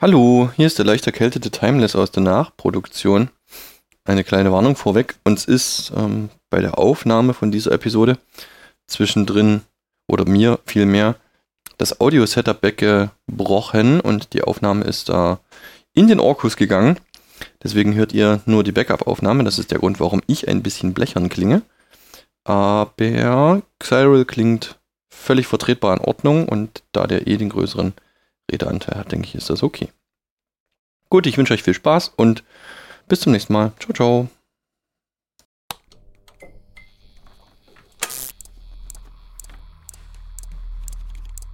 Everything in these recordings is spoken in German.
Hallo, hier ist der leicht erkältete Timeless aus der Nachproduktion. Eine kleine Warnung vorweg. Uns ist ähm, bei der Aufnahme von dieser Episode zwischendrin oder mir vielmehr das Audio-Setup weggebrochen und die Aufnahme ist da in den Orkus gegangen. Deswegen hört ihr nur die Backup-Aufnahme. Das ist der Grund, warum ich ein bisschen blechern klinge. Aber Xyril klingt völlig vertretbar in Ordnung und da der eh den größeren Redeanteil hat, denke ich, ist das okay. Gut, ich wünsche euch viel Spaß und bis zum nächsten Mal. Ciao, ciao.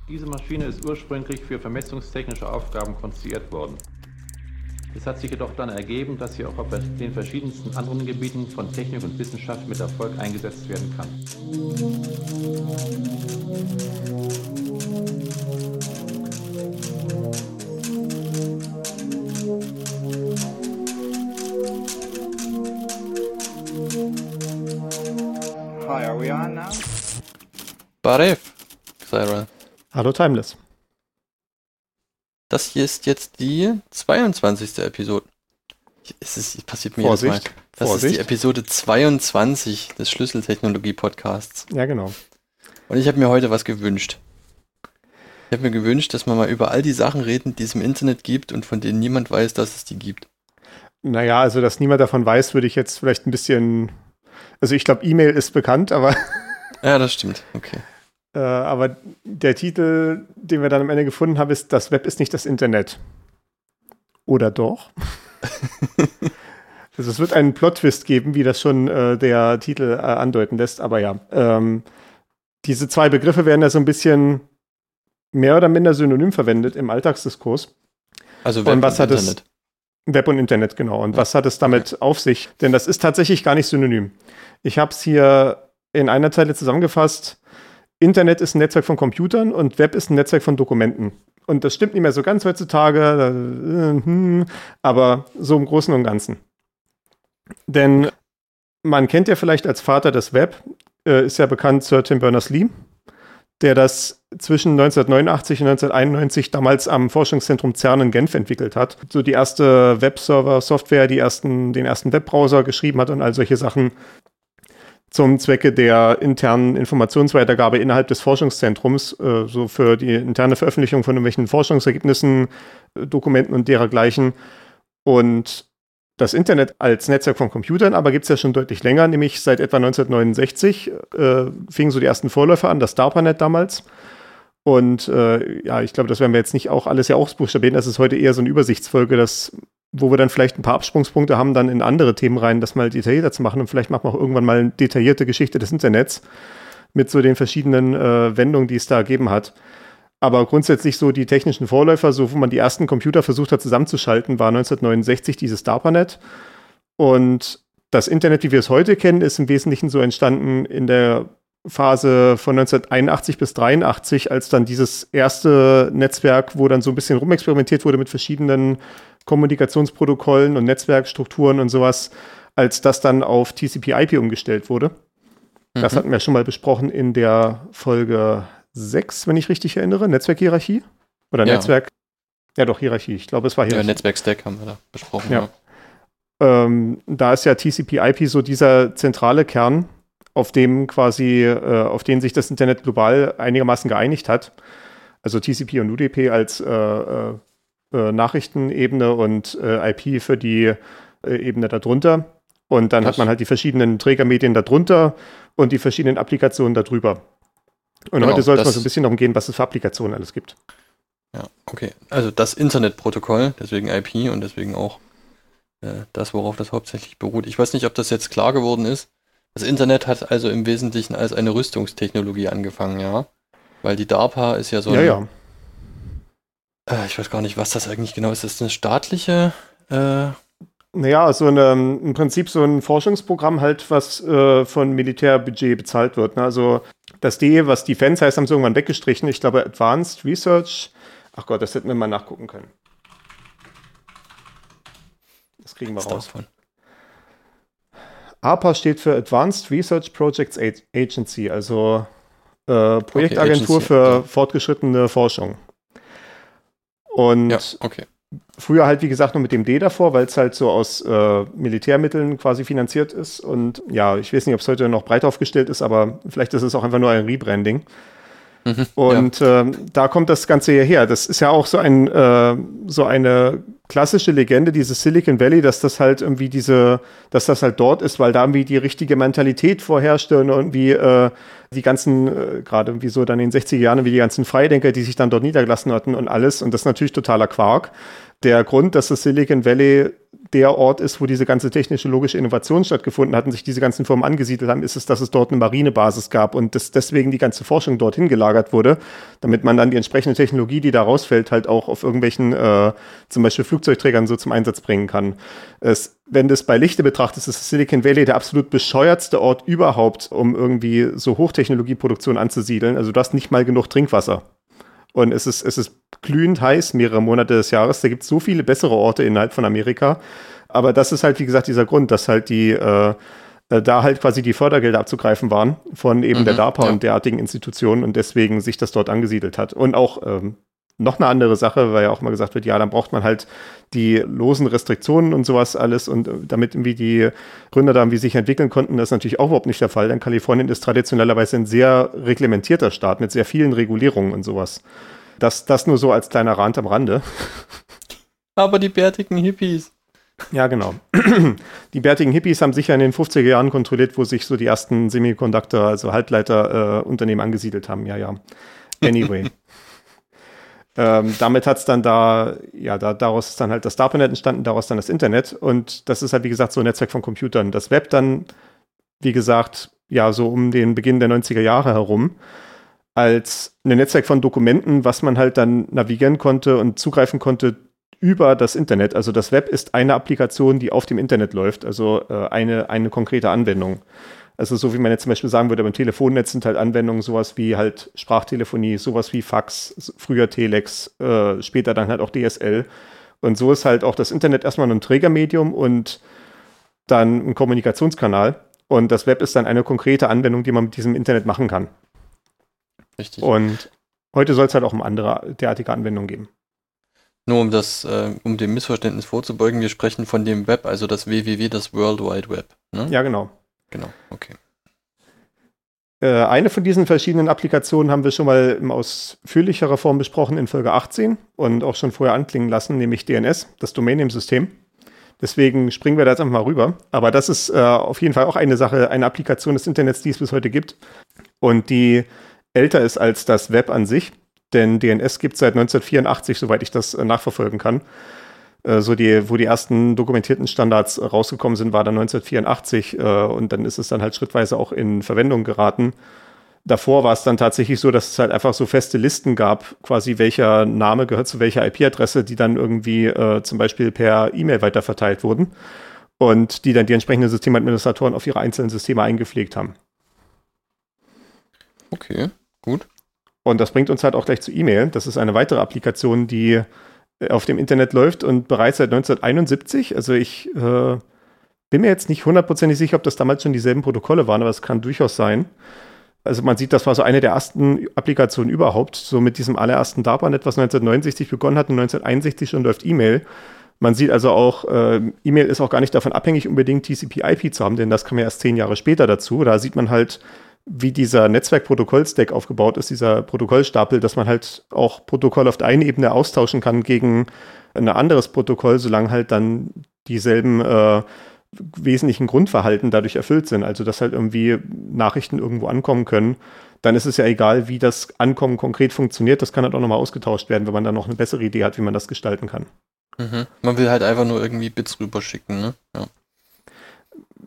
Diese Maschine ist ursprünglich für vermessungstechnische Aufgaben konstruiert worden. Es hat sich jedoch dann ergeben, dass sie auch auf den verschiedensten anderen Gebieten von Technik und Wissenschaft mit Erfolg eingesetzt werden kann. Hi, are we on now? Baref, Xyra. Hallo Timeless. Das hier ist jetzt die 22. Episode. Es ist, passiert mir jedes Mal. Vorsicht. Das Vorsicht. ist die Episode 22 des Schlüsseltechnologie-Podcasts. Ja, genau. Und ich habe mir heute was gewünscht. Ich habe mir gewünscht, dass wir mal über all die Sachen reden, die es im Internet gibt und von denen niemand weiß, dass es die gibt. Naja, also dass niemand davon weiß, würde ich jetzt vielleicht ein bisschen. Also ich glaube, E-Mail ist bekannt, aber, Ja, das stimmt. Okay. äh, aber der Titel, den wir dann am Ende gefunden haben, ist Das Web ist nicht das Internet. Oder doch? also es wird einen Plot-Twist geben, wie das schon äh, der Titel äh, andeuten lässt, aber ja. Ähm, diese zwei Begriffe werden ja so ein bisschen mehr oder minder synonym verwendet im Alltagsdiskurs. Also Und Web was und hat es- Internet. Web und Internet, genau. Und Ja. was hat es damit auf sich? Denn das ist tatsächlich gar nicht synonym. Ich habe es hier in einer Zeile zusammengefasst. Internet ist ein Netzwerk von Computern und Web ist ein Netzwerk von Dokumenten. Und das stimmt nicht mehr so ganz heutzutage, äh, hm, aber so im Großen und Ganzen. Denn man kennt ja vielleicht als Vater des Web, äh, ist ja bekannt Sir Tim Berners-Lee, der das zwischen 1989 und 1991 damals am Forschungszentrum CERN in Genf entwickelt hat. So die erste Webserver-Software, ersten, den ersten Webbrowser geschrieben hat und all solche Sachen zum Zwecke der internen Informationsweitergabe innerhalb des Forschungszentrums, äh, so für die interne Veröffentlichung von irgendwelchen Forschungsergebnissen, äh, Dokumenten und dergleichen. Und das Internet als Netzwerk von Computern aber gibt es ja schon deutlich länger, nämlich seit etwa 1969 äh, fingen so die ersten Vorläufer an, das DARPANET damals. Und äh, ja, ich glaube, das werden wir jetzt nicht auch alles ja ausbuchstabieren. Das ist heute eher so eine Übersichtsfolge, das, wo wir dann vielleicht ein paar Absprungspunkte haben, dann in andere Themen rein, das mal detaillierter zu machen. Und vielleicht machen wir auch irgendwann mal eine detaillierte Geschichte des Internets mit so den verschiedenen äh, Wendungen, die es da gegeben hat. Aber grundsätzlich so die technischen Vorläufer, so wo man die ersten Computer versucht hat zusammenzuschalten, war 1969 dieses DARPANET. Und das Internet, wie wir es heute kennen, ist im Wesentlichen so entstanden in der Phase von 1981 bis 83, als dann dieses erste Netzwerk, wo dann so ein bisschen rumexperimentiert wurde mit verschiedenen Kommunikationsprotokollen und Netzwerkstrukturen und sowas, als das dann auf TCP/IP umgestellt wurde. Das Mhm. hatten wir schon mal besprochen in der Folge 6, wenn ich richtig erinnere, Netzwerkhierarchie oder Ja. Netzwerk. Ja, doch Hierarchie. Ich glaube, es war Ja, Hierarchie. Netzwerk-Stack haben wir da besprochen. Ja. Ja. ähm, da ist ja TCP/IP so dieser zentrale Kern, auf dem quasi, äh, auf den sich das Internet global einigermaßen geeinigt hat. Also TCP und UDP als äh, äh, äh, Nachrichtenebene und äh, IP für die äh, Ebene darunter. Und dann Das- hat man halt die verschiedenen Trägermedien darunter und die verschiedenen Applikationen darüber. Und Genau, heute soll es mal so ein bisschen darum gehen, was es für Applikationen alles gibt. Ja, okay. Also das Internetprotokoll, deswegen IP und deswegen auch äh, das, worauf das hauptsächlich beruht. Ich weiß nicht, ob das jetzt klar geworden ist. Das Internet hat also im Wesentlichen als eine Rüstungstechnologie angefangen, ja. Weil die DARPA ist ja so ja, ein, ja. Äh, ich weiß gar nicht, was das eigentlich genau ist. Ist das eine staatliche? Äh, Naja, so eine, im Prinzip so ein Forschungsprogramm halt, was äh, von Militärbudget bezahlt wird. Ne? Also das D, was Defense heißt, haben sie irgendwann weggestrichen. Ich glaube Advanced Research. Ach Gott, das hätten wir mal nachgucken können. Das kriegen wir raus. davon? ARPA steht für Advanced Research Projects Agency, also äh, Projektagentur Agency, für ja. fortgeschrittene Forschung. Und Ja, okay. Früher halt, wie gesagt, nur mit dem D davor, weil es halt so aus äh, Militärmitteln quasi finanziert ist. Und ja, ich weiß nicht, ob es heute noch breit aufgestellt ist, aber vielleicht ist es auch einfach nur ein Rebranding. Mhm, und ja. ähm, da kommt das Ganze hierher. Das ist ja auch so ein äh, so eine klassische Legende, dieses Silicon Valley, dass das halt irgendwie diese, dass das halt dort ist, weil da irgendwie die richtige Mentalität vorherrschte und irgendwie äh, die ganzen, äh, gerade irgendwie so dann in den 60er Jahren, wie die ganzen Freidenker, die sich dann dort niedergelassen hatten und alles. Und das ist natürlich totaler Quark der Grund, dass das Silicon Valley der Ort ist, wo diese ganze technische logische Innovation stattgefunden hat und sich diese ganzen Firmen angesiedelt haben, ist es, dass es dort eine Marinebasis gab und dass deswegen die ganze Forschung dorthin gelagert wurde, damit man dann die entsprechende Technologie, die da rausfällt, halt auch auf irgendwelchen, äh, zum Beispiel Flugzeugträgern so zum Einsatz bringen kann. Es, wenn das bei Lichte betrachtet, ist das Silicon Valley der absolut bescheuertste Ort überhaupt, um irgendwie so Hochtechnologieproduktion anzusiedeln. Also du hast nicht mal genug Trinkwasser. Und es ist, es ist glühend heiß mehrere Monate des Jahres. Da gibt es so viele bessere Orte innerhalb von Amerika. Aber das ist halt, wie gesagt, dieser Grund, dass halt die, äh, äh da halt quasi die Fördergelder abzugreifen waren von eben mhm, der DARPA ja. und derartigen Institutionen und deswegen sich das dort angesiedelt hat. Und auch ähm, noch eine andere Sache, weil ja auch mal gesagt wird, ja, dann braucht man halt die losen Restriktionen und sowas alles und äh, damit irgendwie die Gründer da irgendwie sich entwickeln konnten, das ist natürlich auch überhaupt nicht der Fall, denn Kalifornien ist traditionellerweise ein sehr reglementierter Staat mit sehr vielen Regulierungen und sowas. Das, das nur so als kleiner Rand am Rande. Aber die bärtigen Hippies. Ja, genau. Die bärtigen Hippies haben sicher in den 50er Jahren kontrolliert, wo sich so die ersten Semiconductor, also Halbleiterunternehmen äh, angesiedelt haben. Ja, ja. Anyway. Ähm, damit hat es dann da, ja, da, daraus ist dann halt das DARPANET entstanden, daraus dann das Internet. Und das ist halt, wie gesagt, so ein Netzwerk von Computern. Das Web dann, wie gesagt, ja, so um den Beginn der 90er Jahre herum, als ein Netzwerk von Dokumenten, was man halt dann navigieren konnte und zugreifen konnte über das Internet. Also das Web ist eine Applikation, die auf dem Internet läuft, also äh, eine, eine konkrete Anwendung. Also so wie man jetzt zum Beispiel sagen würde, beim Telefonnetz sind halt Anwendungen sowas wie halt Sprachtelefonie, sowas wie Fax, früher Telex, äh, später dann halt auch DSL. Und so ist halt auch das Internet erstmal ein Trägermedium und dann ein Kommunikationskanal. Und das Web ist dann eine konkrete Anwendung, die man mit diesem Internet machen kann. Richtig. Und heute soll es halt auch um andere derartige Anwendungen geben. Nur um das, äh, um dem Missverständnis vorzubeugen, wir sprechen von dem Web, also das WWW, das World Wide Web. Ne? Ja, genau. Genau, okay. Äh, eine von diesen verschiedenen Applikationen haben wir schon mal in ausführlicherer Form besprochen in Folge 18 und auch schon vorher anklingen lassen, nämlich DNS, das Domain-Name-System. Deswegen springen wir da jetzt einfach mal rüber. Aber das ist äh, auf jeden Fall auch eine Sache, eine Applikation des Internets, die es bis heute gibt und die älter ist als das Web an sich. Denn DNS gibt es seit 1984, soweit ich das äh, nachverfolgen kann. Äh, so die, wo die ersten dokumentierten Standards rausgekommen sind, war dann 1984 äh, und dann ist es dann halt schrittweise auch in Verwendung geraten. Davor war es dann tatsächlich so, dass es halt einfach so feste Listen gab, quasi welcher Name gehört zu welcher IP-Adresse, die dann irgendwie äh, zum Beispiel per E-Mail weiterverteilt wurden und die dann die entsprechenden Systemadministratoren auf ihre einzelnen Systeme eingepflegt haben. Okay, gut. Und das bringt uns halt auch gleich zu E-Mail. Das ist eine weitere Applikation, die auf dem Internet läuft und bereits seit 1971. Also ich äh, bin mir jetzt nicht hundertprozentig sicher, ob das damals schon dieselben Protokolle waren, aber es kann durchaus sein. Also man sieht, das war so eine der ersten Applikationen überhaupt, so mit diesem allerersten DARPANET, was 1969 begonnen hat und 1961 schon läuft E-Mail. Man sieht also auch, äh, E-Mail ist auch gar nicht davon abhängig, unbedingt TCP/IP zu haben, denn das kam ja erst zehn Jahre später dazu. Da sieht man halt, wie dieser Netzwerkprotokoll-Stack aufgebaut ist, dieser Protokollstapel, dass man halt auch Protokoll auf der einen Ebene austauschen kann gegen ein anderes Protokoll, solange halt dann dieselben äh, wesentlichen Grundverhalten dadurch erfüllt sind. Also dass halt irgendwie Nachrichten irgendwo ankommen können. Dann ist es ja egal, wie das Ankommen konkret funktioniert. Das kann halt auch nochmal ausgetauscht werden, wenn man dann noch eine bessere Idee hat, wie man das gestalten kann. Mhm. Man will halt einfach nur irgendwie Bits rüberschicken, ne? Ja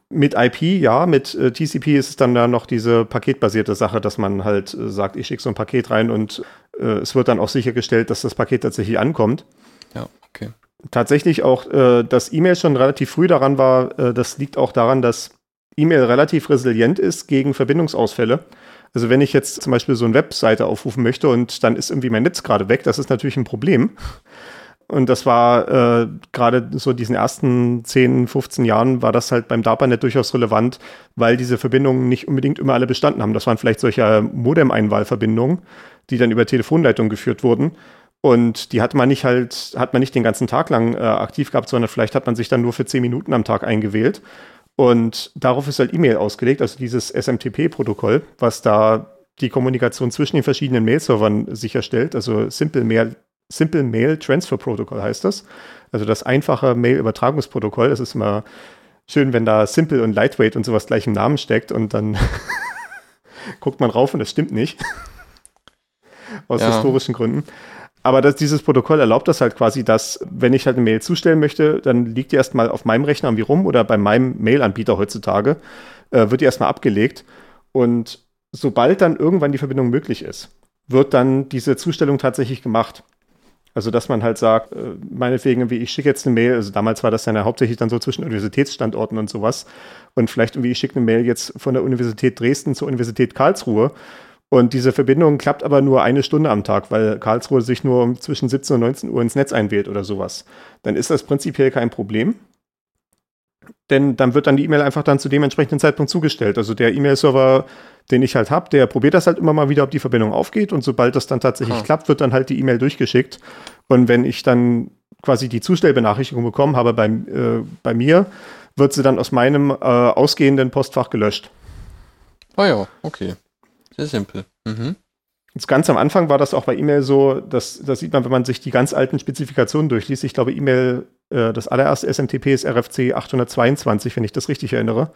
mit IP, ja, mit äh, TCP ist es dann da noch diese paketbasierte Sache, dass man halt äh, sagt, ich schicke so ein Paket rein und äh, es wird dann auch sichergestellt, dass das Paket tatsächlich ankommt. Ja, okay. Tatsächlich auch, äh, dass E-Mail schon relativ früh daran war, äh, das liegt auch daran, dass E-Mail relativ resilient ist gegen Verbindungsausfälle. Also wenn ich jetzt zum Beispiel so eine Webseite aufrufen möchte und dann ist irgendwie mein Netz gerade weg, das ist natürlich ein Problem. Und das war äh, gerade so diesen ersten 10, 15 Jahren war das halt beim DARPANET durchaus relevant, weil diese Verbindungen nicht unbedingt immer alle bestanden haben. Das waren vielleicht solche Modem-Einwahlverbindungen, die dann über Telefonleitung geführt wurden. Und die hat man nicht halt, hat man nicht den ganzen Tag lang äh, aktiv gehabt, sondern vielleicht hat man sich dann nur für zehn Minuten am Tag eingewählt. Und darauf ist halt E-Mail ausgelegt, also dieses SMTP-Protokoll, was da die Kommunikation zwischen den verschiedenen Mail-Servern sicherstellt. Also Simple Mail, Simple Mail Transfer Protocol heißt das. Also das einfache Mail-Übertragungsprotokoll. Das ist immer schön, wenn da Simple und Lightweight und sowas gleich im Namen steckt und dann guckt man rauf und das stimmt nicht. Aus ja. historischen Gründen. Aber das, dieses Protokoll erlaubt das halt quasi, dass, wenn ich halt eine Mail zustellen möchte, dann liegt die erstmal auf meinem Rechner irgendwie rum oder bei meinem Mail-Anbieter heutzutage, äh, wird die erstmal abgelegt. Und sobald dann irgendwann die Verbindung möglich ist, wird dann diese Zustellung tatsächlich gemacht. Also, dass man halt sagt, äh, meinetwegen, wie ich schicke jetzt eine Mail, also damals war das dann ja hauptsächlich dann so zwischen Universitätsstandorten und sowas. Und vielleicht irgendwie, ich schicke eine Mail jetzt von der Universität Dresden zur Universität Karlsruhe. Und diese Verbindung klappt aber nur eine Stunde am Tag, weil Karlsruhe sich nur zwischen 17 und 19 Uhr ins Netz einwählt oder sowas. Dann ist das prinzipiell kein Problem. Denn dann wird dann die E-Mail einfach dann zu dem entsprechenden Zeitpunkt zugestellt. Also der E-Mail-Server, den ich halt habe, der probiert das halt immer mal wieder, ob die Verbindung aufgeht. Und sobald das dann tatsächlich ah. klappt, wird dann halt die E-Mail durchgeschickt. Und wenn ich dann quasi die Zustellbenachrichtigung bekommen habe bei, äh, bei mir, wird sie dann aus meinem äh, ausgehenden Postfach gelöscht. Ah ja, okay. Sehr simpel. Mhm. Jetzt ganz am Anfang war das auch bei E-Mail so, dass, das sieht man, wenn man sich die ganz alten Spezifikationen durchliest. Ich glaube, E-Mail, äh, das allererste SMTP ist RFC 822, wenn ich das richtig erinnere.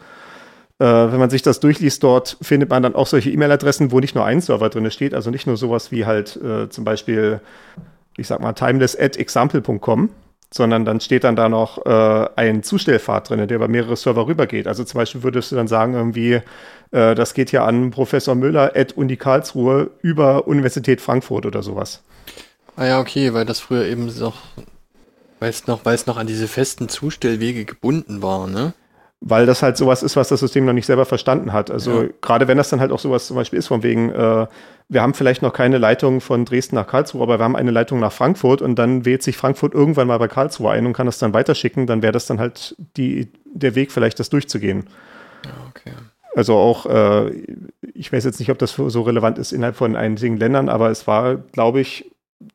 Äh, wenn man sich das durchliest, dort findet man dann auch solche E-Mail-Adressen, wo nicht nur ein Server drin steht, also nicht nur sowas wie halt äh, zum Beispiel, ich sag mal, timeless at example.com, sondern dann steht dann da noch äh, ein Zustellpfad drin, der über mehrere Server rübergeht. Also zum Beispiel würdest du dann sagen, irgendwie, äh, das geht ja an Professor Müller at Uni Karlsruhe über Universität Frankfurt oder sowas. Ah ja, okay, weil das früher eben noch, weil es noch, noch an diese festen Zustellwege gebunden war, ne? Weil das halt sowas ist, was das System noch nicht selber verstanden hat. Also ja. gerade wenn das dann halt auch sowas zum Beispiel ist, von wegen, äh, wir haben vielleicht noch keine Leitung von Dresden nach Karlsruhe, aber wir haben eine Leitung nach Frankfurt und dann wählt sich Frankfurt irgendwann mal bei Karlsruhe ein und kann das dann weiterschicken, dann wäre das dann halt die, der Weg vielleicht, das durchzugehen. Ja, okay. Also auch, äh, ich weiß jetzt nicht, ob das so relevant ist innerhalb von einigen Ländern, aber es war, glaube ich,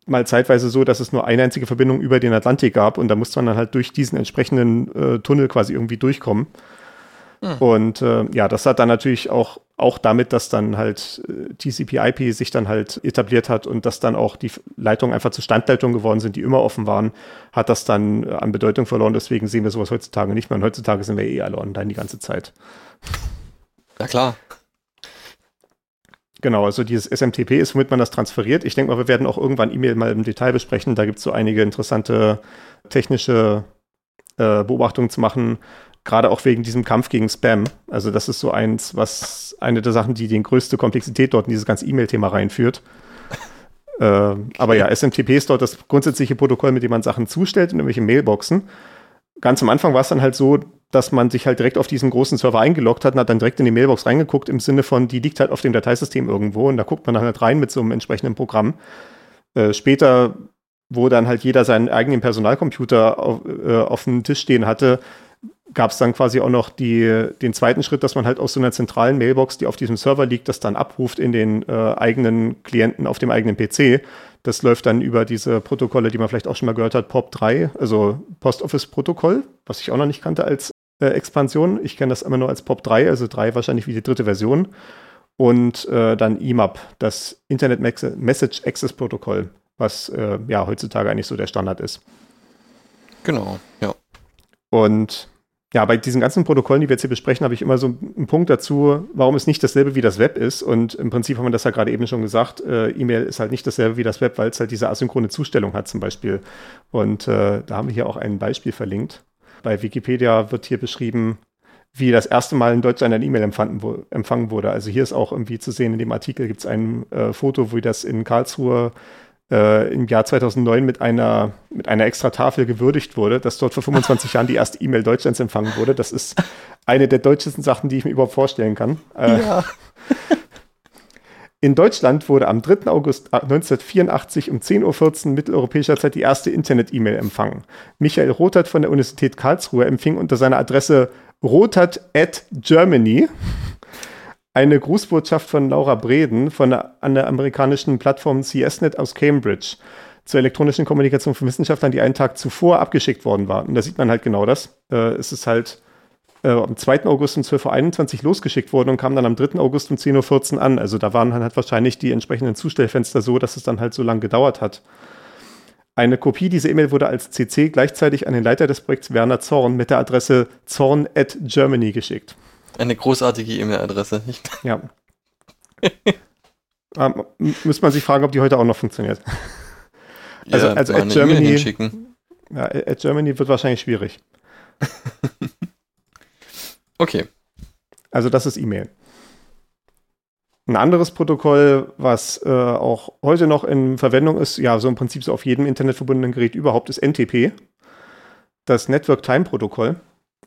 mal zeitweise so, dass es nur eine einzige Verbindung über den Atlantik gab und da musste man dann halt durch diesen entsprechenden äh, Tunnel quasi irgendwie durchkommen. Hm. Und äh, ja, das hat dann natürlich auch, auch damit, dass dann halt äh, TCP/IP sich dann halt etabliert hat und dass dann auch die Leitungen einfach zu Standleitungen geworden sind, die immer offen waren, hat das dann äh, an Bedeutung verloren. Deswegen sehen wir sowas heutzutage nicht mehr. Und heutzutage sind wir eh alle online die ganze Zeit. Ja klar. Genau, also dieses SMTP ist, womit man das transferiert. Ich denke mal, wir werden auch irgendwann E-Mail mal im Detail besprechen. Da gibt es so einige interessante technische äh, Beobachtungen zu machen, gerade auch wegen diesem Kampf gegen Spam. Also das ist so eins, was eine der Sachen, die die größte Komplexität dort in dieses ganze E-Mail-Thema reinführt. äh, aber ja, SMTP ist dort das grundsätzliche Protokoll, mit dem man Sachen zustellt in irgendwelche Mailboxen. Ganz am Anfang war es dann halt so, dass man sich halt direkt auf diesen großen Server eingeloggt hat und hat dann direkt in die Mailbox reingeguckt, im Sinne von, die liegt halt auf dem Dateisystem irgendwo und da guckt man dann halt rein mit so einem entsprechenden Programm. Äh, später, wo dann halt jeder seinen eigenen Personalcomputer auf, äh, auf dem Tisch stehen hatte, gab es dann quasi auch noch die, den zweiten Schritt, dass man halt aus so einer zentralen Mailbox, die auf diesem Server liegt, das dann abruft in den äh, eigenen Klienten auf dem eigenen PC. Das läuft dann über diese Protokolle, die man vielleicht auch schon mal gehört hat, POP3, also Post Office Protokoll, was ich auch noch nicht kannte als äh, Expansion. Ich kenne das immer nur als POP3, also 3 wahrscheinlich wie die dritte Version. Und äh, dann IMAP, das Internet Message Access Protokoll, was äh, ja heutzutage eigentlich so der Standard ist. Genau, ja. Und ja, bei diesen ganzen Protokollen, die wir jetzt hier besprechen, habe ich immer so einen Punkt dazu, warum es nicht dasselbe wie das Web ist. Und im Prinzip haben wir das ja gerade eben schon gesagt, äh, E-Mail ist halt nicht dasselbe wie das Web, weil es halt diese asynchrone Zustellung hat zum Beispiel. Und äh, da haben wir hier auch ein Beispiel verlinkt. Bei Wikipedia wird hier beschrieben, wie das erste Mal in Deutschland ein E-Mail empfangen wurde. Also hier ist auch irgendwie zu sehen, in dem Artikel gibt es ein äh, Foto, wie das in Karlsruhe äh, im Jahr 2009 mit einer, mit einer extra Tafel gewürdigt wurde, dass dort vor 25 Jahren die erste E-Mail Deutschlands empfangen wurde. Das ist eine der deutschesten Sachen, die ich mir überhaupt vorstellen kann. Äh, ja. In Deutschland wurde am 3. August 1984 um 10.14 Uhr mitteleuropäischer Zeit die erste Internet-E-Mail empfangen. Michael Rothert von der Universität Karlsruhe empfing unter seiner Adresse rothert at Germany eine Grußbotschaft von Laura Breden von der, an der amerikanischen Plattform CSNet aus Cambridge. zur elektronischen Kommunikation von Wissenschaftlern, die einen Tag zuvor abgeschickt worden war. Und da sieht man halt genau das. Äh, es ist halt äh, am 2. August um 12.21 Uhr losgeschickt worden und kam dann am 3. August um 10.14 Uhr an. Also da waren dann halt wahrscheinlich die entsprechenden Zustellfenster so, dass es dann halt so lange gedauert hat. Eine Kopie dieser E-Mail wurde als CC gleichzeitig an den Leiter des Projekts Werner Zorn mit der Adresse zorn at Germany geschickt. Eine großartige E-Mail-Adresse. Ja. ähm, müsste man sich fragen, ob die heute auch noch funktioniert. also, Ja, also mal at Germany, hinschicken. ja, at Germany wird wahrscheinlich schwierig. Okay. Also das ist E-Mail. Ein anderes Protokoll, was äh, auch heute noch in Verwendung ist, ja, so im Prinzip so auf jedem internetverbundenen Gerät überhaupt, ist NTP. Das Network Time Protokoll,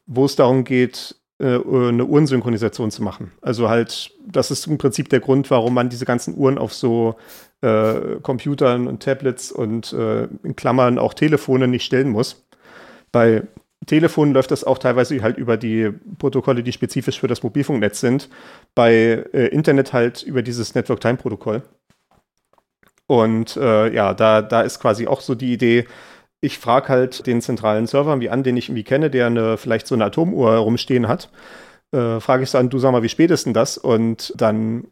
wo es darum geht, äh, eine Uhrensynchronisation zu machen. Also halt, das ist im Prinzip der Grund, warum man diese ganzen Uhren auf so äh, Computern und Tablets und äh, in Klammern auch Telefone nicht stellen muss. Bei Telefonen läuft das auch teilweise halt über die Protokolle, die spezifisch für das Mobilfunknetz sind. Bei äh, Internet halt über dieses Network Time Protokoll. Und äh, ja, da, da ist quasi auch so die Idee, ich frage halt den zentralen Server wie an, den ich irgendwie kenne, der eine, vielleicht so eine Atomuhr rumstehen hat. Äh, frage ich an, du sag mal, wie spät ist denn das? Und dann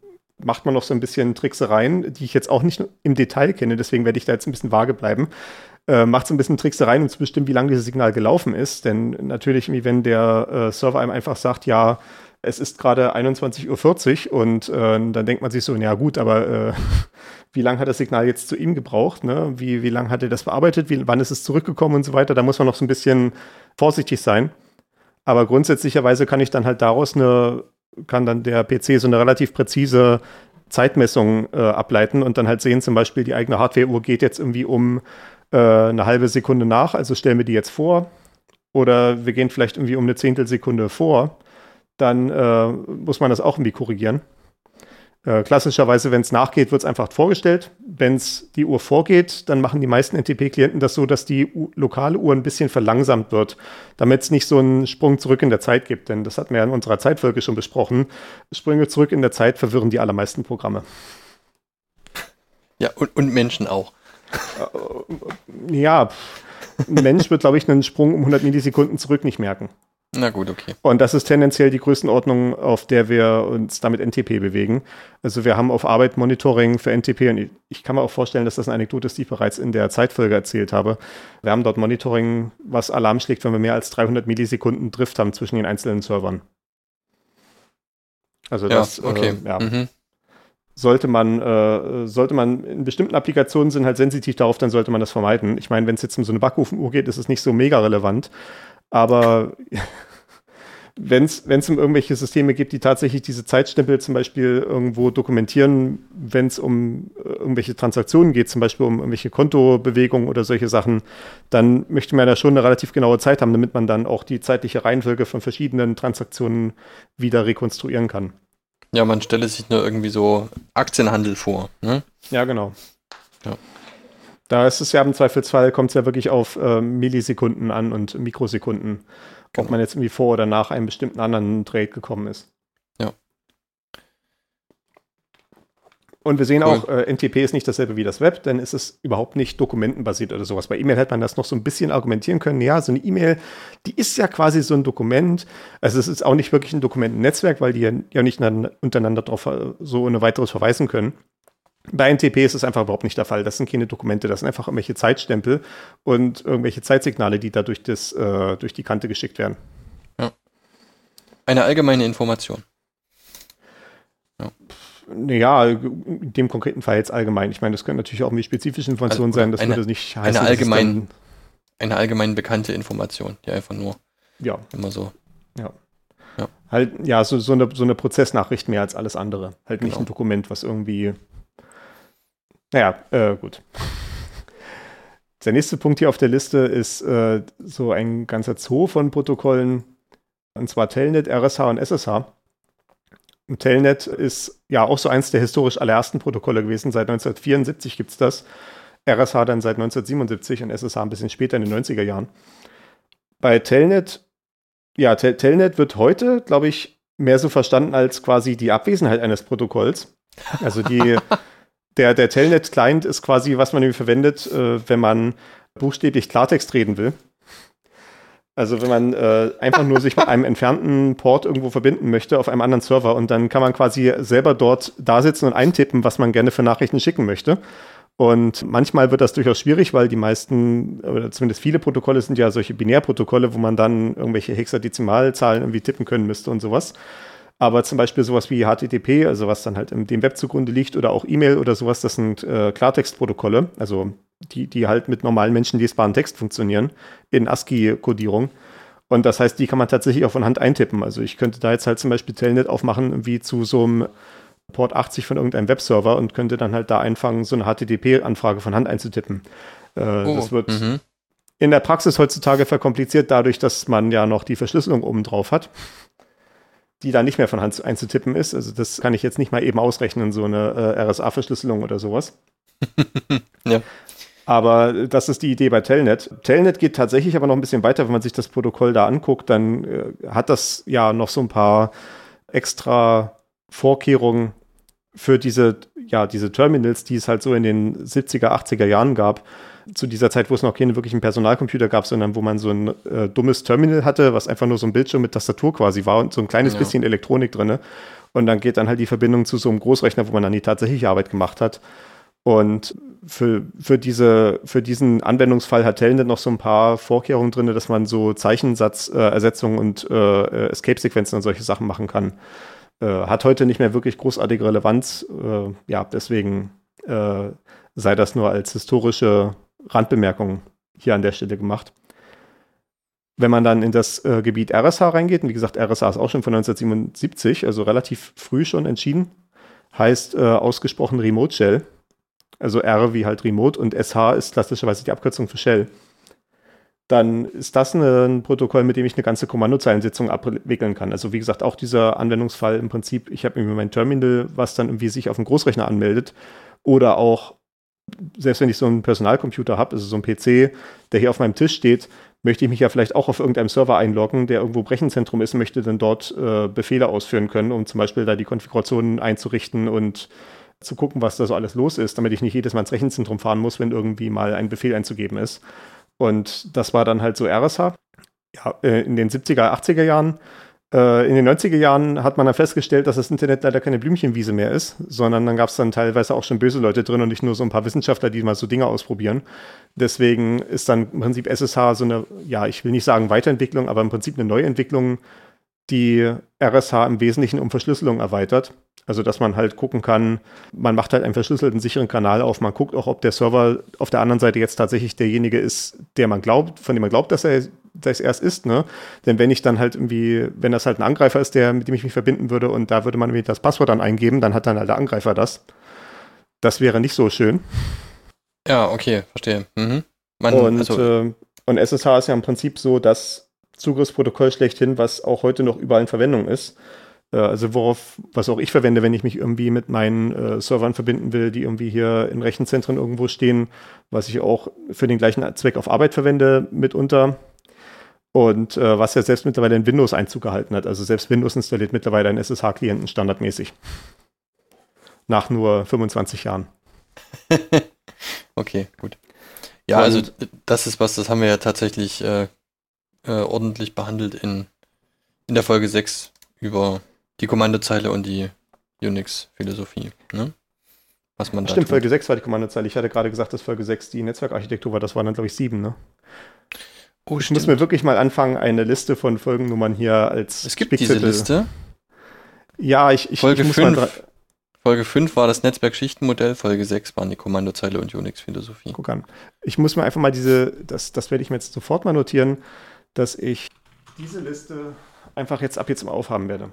macht man noch so ein bisschen Tricksereien, die ich jetzt auch nicht im Detail kenne, deswegen werde ich da jetzt ein bisschen vage bleiben. Äh, macht so ein bisschen Tricksereien, um zu bestimmen, wie lange dieses Signal gelaufen ist. Denn natürlich, wenn der äh, Server einem einfach sagt, ja, es ist gerade 21.40 Uhr und äh, dann denkt man sich so, ja gut, aber äh, wie lange hat das Signal jetzt zu ihm gebraucht? Ne? Wie, wie lange hat er das bearbeitet? Wie, wann ist es zurückgekommen und so weiter? Da muss man noch so ein bisschen vorsichtig sein. Aber grundsätzlicherweise kann ich dann halt daraus eine, kann dann der PC so eine relativ präzise Zeitmessung äh, ableiten und dann halt sehen, zum Beispiel die eigene Hardware-Uhr geht jetzt irgendwie um äh, eine halbe Sekunde nach, also stellen wir die jetzt vor. Oder wir gehen vielleicht irgendwie um eine Zehntelsekunde vor. Dann äh, muss man das auch irgendwie korrigieren. Äh, klassischerweise, wenn es nachgeht, wird es einfach vorgestellt. Wenn es die Uhr vorgeht, dann machen die meisten NTP-Klienten das so, dass die U lokale Uhr ein bisschen verlangsamt wird, damit es nicht so einen Sprung zurück in der Zeit gibt. Denn das hatten wir ja in unserer Zeitfolge schon besprochen. Sprünge zurück in der Zeit verwirren die allermeisten Programme. Ja, und, und Menschen auch. Ja, pff, ein Mensch wird, glaube ich, einen Sprung um 100 Millisekunden zurück nicht merken. Na gut, okay. Und das ist tendenziell die Größenordnung, auf der wir uns damit NTP bewegen. Also wir haben auf Arbeit Monitoring für NTP und ich- kann mir auch vorstellen, dass das eine Anekdote ist, die ich bereits in der Zeitfolge erzählt habe. Wir haben dort Monitoring, was Alarm schlägt, wenn wir mehr als 300 Millisekunden Drift haben zwischen den einzelnen Servern. Also Ja, das okay. äh, ja, Mhm. Sollte man, äh, sollte man in bestimmten Applikationen sind halt sensitiv darauf, dann sollte man das vermeiden. Ich meine, wenn es jetzt um so eine Backofenuhr geht, ist es nicht so mega relevant. Aber wenn es um irgendwelche Systeme gibt, die tatsächlich diese Zeitstempel zum Beispiel irgendwo dokumentieren, wenn es um äh, irgendwelche Transaktionen geht, zum Beispiel um irgendwelche Kontobewegungen oder solche Sachen, dann möchte man ja schon eine relativ genaue Zeit haben, damit man dann auch die zeitliche Reihenfolge von verschiedenen Transaktionen wieder rekonstruieren kann. Ja, man stelle sich nur irgendwie so Aktienhandel vor. Ne? Ja, genau. Ja. Da ist es ja im Zweifelsfall, kommt es ja wirklich auf äh, Millisekunden an und Mikrosekunden, ob Genau. man jetzt irgendwie vor oder nach einem bestimmten anderen Trade gekommen ist. Und wir sehen Cool. auch, äh, NTP ist nicht dasselbe wie das Web, denn es ist überhaupt nicht dokumentenbasiert oder sowas. Bei E-Mail hätte man das noch so ein bisschen argumentieren können. Ja, so eine E-Mail, die ist ja quasi so ein Dokument. Also es ist auch nicht wirklich ein Dokumentennetzwerk, weil die ja, ja nicht nan- untereinander drauf äh, so ohne weiteres verweisen können. Bei NTP ist es einfach überhaupt nicht der Fall. Das sind keine Dokumente, das sind einfach irgendwelche Zeitstempel und irgendwelche Zeitsignale, die da durch, das, äh, durch die Kante geschickt werden. Eine allgemeine Information. Naja, in dem konkreten Fall jetzt allgemein. Ich meine, das können natürlich auch irgendwie spezifische Informationen Also, sein. Das eine- würde nicht heißen, eine allgemein- Eine allgemein bekannte Information, die einfach nur ja, immer so. halt, ja, so, so, eine, so eine Prozessnachricht mehr als alles andere. Halt nicht Genau. ein Dokument, was irgendwie. Naja, äh, gut. Der nächste Punkt hier auf der Liste ist äh, so ein ganzer Zoo von Protokollen, und zwar Telnet, RSH und SSH. Telnet ist ja auch so eins der historisch allerersten Protokolle gewesen. Seit 1974 gibt es das. RSH dann seit 1977 und SSH ein bisschen später in den 90er Jahren. Bei Telnet, ja, Tel Telnet wird heute, glaube ich, mehr so verstanden als quasi die Abwesenheit eines Protokolls. Also die, Der, der Telnet-Client ist quasi, was man verwendet, äh, wenn man buchstäblich Klartext reden will. Also wenn man äh, einfach nur sich mit einem entfernten Port irgendwo verbinden möchte auf einem anderen Server und dann kann man quasi selber dort da sitzen und eintippen, was man gerne für Nachrichten schicken möchte. Und manchmal wird das durchaus schwierig, weil die meisten, oder zumindest viele Protokolle sind ja solche Binärprotokolle, wo man dann irgendwelche Hexadezimalzahlen irgendwie tippen können müsste und sowas. Aber zum Beispiel sowas wie HTTP, also was dann halt dem Web zugrunde liegt, oder auch E-Mail oder sowas, das sind äh, Klartextprotokolle, also die, die halt mit normalen menschenlesbaren Text funktionieren, in ASCII-Kodierung. Und das heißt, die kann man tatsächlich auch von Hand eintippen. Also ich könnte da jetzt halt zum Beispiel Telnet aufmachen, wie zu so einem Port 80 von irgendeinem Webserver und könnte dann halt da einfangen, so eine HTTP-Anfrage von Hand einzutippen. Äh, oh, das wird mhm. in der Praxis heutzutage verkompliziert dadurch, dass man ja noch die Verschlüsselung oben drauf hat die da nicht mehr von Hand einzutippen ist. Also das kann ich jetzt nicht mal eben ausrechnen, so eine äh, RSA-Verschlüsselung oder sowas. ja. Aber das ist die Idee bei Telnet. Telnet geht tatsächlich aber noch ein bisschen weiter, wenn man sich das Protokoll da anguckt, dann äh, hat das ja noch so ein paar extra Vorkehrungen für diese, ja, diese Terminals, die es halt so in den 70er, 80er Jahren gab, zu dieser Zeit, wo es noch keine wirklichen Personalcomputer gab, sondern wo man so ein äh, dummes Terminal hatte, was einfach nur so ein Bildschirm mit Tastatur quasi war und so ein kleines ja. bisschen Elektronik drin. Und dann geht dann halt die Verbindung zu so einem Großrechner, wo man dann die tatsächliche Arbeit gemacht hat. Und für, für, diese, für diesen Anwendungsfall hat Telnet noch so ein paar Vorkehrungen drin, dass man so Zeichensatzersetzungen äh, und äh, Escape-Sequenzen und solche Sachen machen kann. Äh, hat heute nicht mehr wirklich großartige Relevanz. Äh, ja, deswegen äh, sei das nur als historische Randbemerkung hier an der Stelle gemacht. Wenn man dann in das äh, Gebiet RSH reingeht, und wie gesagt, RSH ist auch schon von 1977, also relativ früh schon entschieden, heißt äh, ausgesprochen Remote Shell. Also R wie halt Remote und SH ist klassischerweise die Abkürzung für Shell. Dann ist das ein Protokoll, mit dem ich eine ganze Kommandozeilensitzung abwickeln kann. Also wie gesagt, auch dieser Anwendungsfall im Prinzip, ich habe irgendwie mein Terminal, was dann irgendwie sich auf dem Großrechner anmeldet oder auch selbst wenn ich so einen Personalcomputer habe, also so ein PC, der hier auf meinem Tisch steht, möchte ich mich ja vielleicht auch auf irgendeinem Server einloggen, der irgendwo Brechenzentrum ist, möchte dann dort äh, Befehle ausführen können, um zum Beispiel da die Konfigurationen einzurichten und zu gucken, was da so alles los ist, damit ich nicht jedes Mal ins Rechenzentrum fahren muss, wenn irgendwie mal ein Befehl einzugeben ist. Und das war dann halt so RSH. Ja, äh, in den 70er, 80er Jahren in den 90er Jahren hat man dann festgestellt, dass das Internet leider keine Blümchenwiese mehr ist, sondern dann gab es dann teilweise auch schon böse Leute drin und nicht nur so ein paar Wissenschaftler, die mal so Dinge ausprobieren. Deswegen ist dann im Prinzip SSH so eine, ja, ich will nicht sagen Weiterentwicklung, aber im Prinzip eine Neuentwicklung, die RSH im Wesentlichen um Verschlüsselung erweitert. Also, dass man halt gucken kann, man macht halt einen verschlüsselten, sicheren Kanal auf. Man guckt auch, ob der Server auf der anderen Seite jetzt tatsächlich derjenige ist, der man glaubt, von dem man glaubt, dass er das erst ist, ne? Denn wenn ich dann halt irgendwie, wenn das halt ein Angreifer ist, der, mit dem ich mich verbinden würde und da würde man mir das Passwort dann eingeben, dann hat dann halt der Angreifer das. Das wäre nicht so schön. Ja, okay, verstehe. Mhm. Man, und, also, äh, und SSH ist ja im Prinzip so das Zugriffsprotokoll schlechthin, was auch heute noch überall in Verwendung ist. Äh, also worauf, was auch ich verwende, wenn ich mich irgendwie mit meinen äh, Servern verbinden will, die irgendwie hier in Rechenzentren irgendwo stehen, was ich auch für den gleichen Zweck auf Arbeit verwende mitunter. Und äh, was ja selbst mittlerweile in Windows Einzug gehalten hat. Also selbst Windows installiert mittlerweile einen SSH-Klienten standardmäßig. Nach nur 25 Jahren. okay, gut. Ja, also das ist was, das haben wir ja tatsächlich äh, äh, ordentlich behandelt in, in der Folge 6 über die Kommandozeile und die Unix-Philosophie. Ne? Was man Stimmt, Folge 6 war die Kommandozeile. Ich hatte gerade gesagt, dass Folge 6 die Netzwerkarchitektur war. Das waren dann, glaube ich, 7, ne? Oh, ich muss mir wirklich mal anfangen, eine Liste von Folgennummern hier als Es gibt diese Liste. Ja, ich, ich, Folge ich muss 5, mal Folge 5 war das Netzwerkschichtenmodell, Folge 6 waren die Kommandozeile und Unix-Philosophie. Guck an. Ich muss mir einfach mal diese, das, das werde ich mir jetzt sofort mal notieren, dass ich diese Liste einfach jetzt ab jetzt im Aufhaben werde.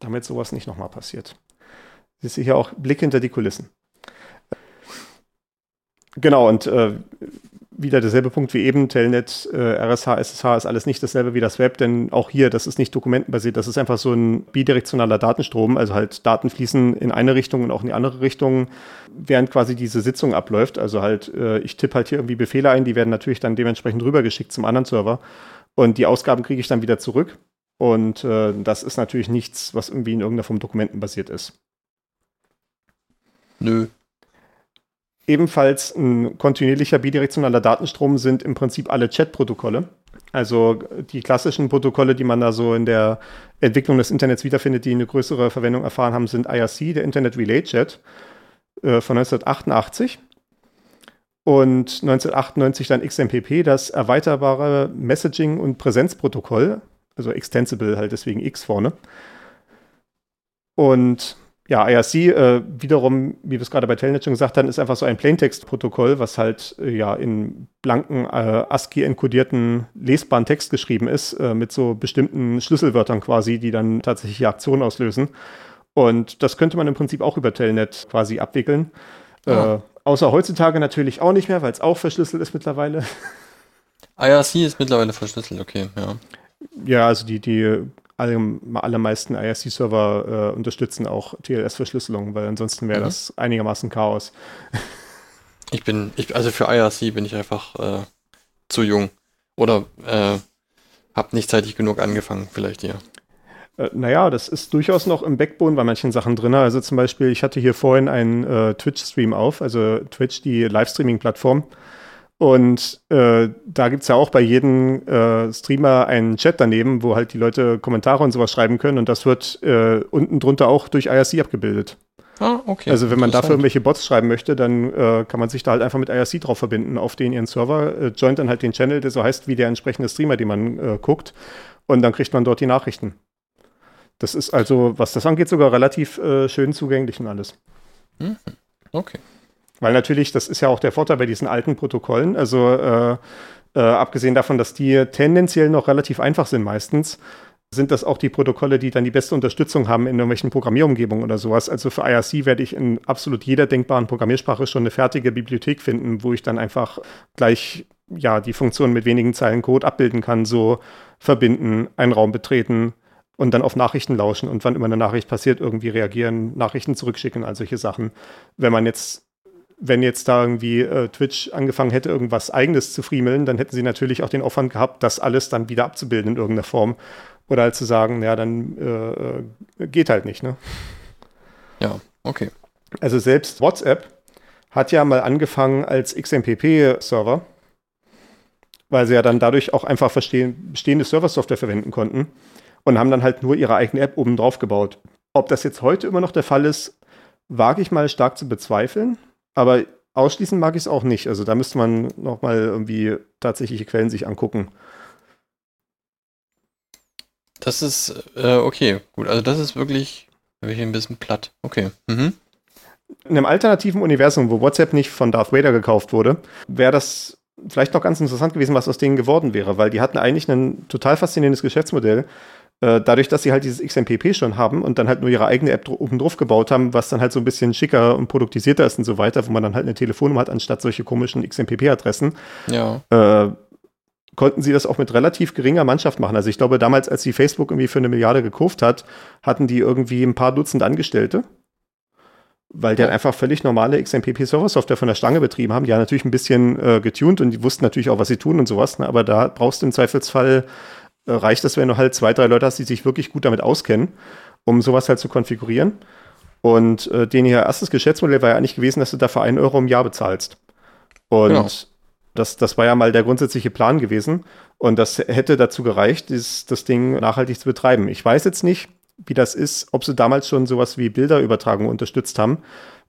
Damit sowas nicht nochmal passiert. Siehst du hier auch Blick hinter die Kulissen. Genau, und äh, wieder derselbe Punkt wie eben, Telnet, äh, RSH, SSH ist alles nicht dasselbe wie das Web, denn auch hier, das ist nicht dokumentenbasiert, das ist einfach so ein bidirektionaler Datenstrom, also halt Daten fließen in eine Richtung und auch in die andere Richtung, während quasi diese Sitzung abläuft. Also halt, äh, ich tippe halt hier irgendwie Befehle ein, die werden natürlich dann dementsprechend rübergeschickt zum anderen Server und die Ausgaben kriege ich dann wieder zurück. Und äh, das ist natürlich nichts, was irgendwie in irgendeiner Form dokumentenbasiert ist. Nö. Ebenfalls ein kontinuierlicher bidirektionaler Datenstrom sind im Prinzip alle Chat-Protokolle. Also die klassischen Protokolle, die man da so in der Entwicklung des Internets wiederfindet, die eine größere Verwendung erfahren haben, sind IRC, der Internet Relay Chat äh, von 1988 und 1998 dann XMPP, das erweiterbare Messaging- und Präsenzprotokoll, also extensible halt deswegen X vorne. Und ja, IRC äh, wiederum, wie wir es gerade bei Telnet schon gesagt haben, ist einfach so ein Plaintext-Protokoll, was halt äh, ja in blanken äh, ASCII-enkodierten lesbaren Text geschrieben ist, äh, mit so bestimmten Schlüsselwörtern quasi, die dann tatsächlich Aktionen auslösen. Und das könnte man im Prinzip auch über Telnet quasi abwickeln. Oh. außer heutzutage natürlich auch nicht mehr, weil es auch verschlüsselt ist mittlerweile. IRC ist mittlerweile verschlüsselt, okay, ja. Ja, also die, die alle, allermeisten IRC-Server äh, unterstützen auch TLS-Verschlüsselung, weil ansonsten wäre mhm. das einigermaßen Chaos. Ich bin, ich, also für IRC bin ich einfach äh, zu jung. Oder äh, habe nicht zeitig genug angefangen, vielleicht ja. Äh, naja, das ist durchaus noch im Backbone bei manchen Sachen drin. Also zum Beispiel, ich hatte hier vorhin einen äh, Twitch-Stream auf, also Twitch, die Livestreaming-Plattform. Und äh, da gibt es ja auch bei jedem äh, Streamer einen Chat daneben, wo halt die Leute Kommentare und sowas schreiben können. Und das wird äh, unten drunter auch durch IRC abgebildet. Ah, okay. Also wenn man dafür irgendwelche Bots schreiben möchte, dann äh, kann man sich da halt einfach mit IRC drauf verbinden auf den ihren Server, äh, joint dann halt den Channel, der so heißt wie der entsprechende Streamer, den man äh, guckt. Und dann kriegt man dort die Nachrichten. Das ist also, was das angeht, sogar relativ schön zugänglich und alles. Mhm. Okay. Weil natürlich, das ist ja auch der Vorteil bei diesen alten Protokollen. Also äh, äh, abgesehen davon, dass die tendenziell noch relativ einfach sind meistens, sind das auch die Protokolle, die dann die beste Unterstützung haben in irgendwelchen Programmierumgebungen oder sowas. Also für IRC werde ich in absolut jeder denkbaren Programmiersprache schon eine fertige Bibliothek finden, wo ich dann einfach gleich ja die Funktion mit wenigen Zeilen Code abbilden kann, so verbinden, einen Raum betreten, und dann auf Nachrichten lauschen und wann immer eine Nachricht passiert, irgendwie reagieren, Nachrichten zurückschicken, all solche Sachen. Wenn man jetzt wenn jetzt da irgendwie äh, Twitch angefangen hätte, irgendwas Eigenes zu friemeln, dann hätten sie natürlich auch den Aufwand gehabt, das alles dann wieder abzubilden in irgendeiner Form. Oder halt zu sagen, ja, dann äh, äh geht halt nicht, ne? Ja, okay. Also selbst WhatsApp hat ja mal angefangen als XMPP-Server, weil sie ja dann dadurch auch einfach bestehende Server-Software verwenden konnten und haben dann halt nur ihre eigene App oben drauf gebaut. Ob das jetzt heute immer noch der Fall ist, wage ich mal stark zu bezweifeln. Aber ausschließen mag ich es auch nicht. Also da müsste man nochmal irgendwie tatsächliche Quellen sich angucken. Das ist, äh, okay, gut. Also das ist wirklich, wirklich ein bisschen platt. Okay. Mhm. In einem alternativen Universum, wo WhatsApp nicht von Darth Vader gekauft wurde, wäre das vielleicht noch ganz interessant gewesen, was aus denen geworden wäre, weil die hatten eigentlich ein total faszinierendes Geschäftsmodell, äh, dadurch, dass sie halt dieses XMPP schon haben und dann halt nur ihre eigene App oben drauf gebaut haben, was dann halt so ein bisschen schicker und produktisierter ist und so weiter, wo man dann halt eine Telefonnummer hat, anstatt solche komischen XMPP-Adressen. Ja. Äh, konnten sie das auch mit relativ geringer Mannschaft machen. Also ich glaube, damals, als sie Facebook irgendwie für eine Milliarde gekauft hat, hatten die irgendwie ein paar Dutzend Angestellte weil die ja. einfach völlig normale XMPP-Server-Software von der Stange betrieben haben. Die haben natürlich ein bisschen äh, getuned und die wussten natürlich auch, was sie tun und sowas, ne? aber da brauchst du im Zweifelsfall reicht es, wenn du halt zwei, drei Leute hast, die sich wirklich gut damit auskennen, um sowas halt zu konfigurieren. Und äh, den ihr erstes Geschäftsmodell war ja eigentlich gewesen, dass du dafür einen Euro im Jahr bezahlst. Und genau. das, das war ja mal der grundsätzliche Plan gewesen. Und das hätte dazu gereicht, dieses, das Ding nachhaltig zu betreiben. Ich weiß jetzt nicht, wie das ist, ob sie damals schon sowas wie Bilderübertragung unterstützt haben.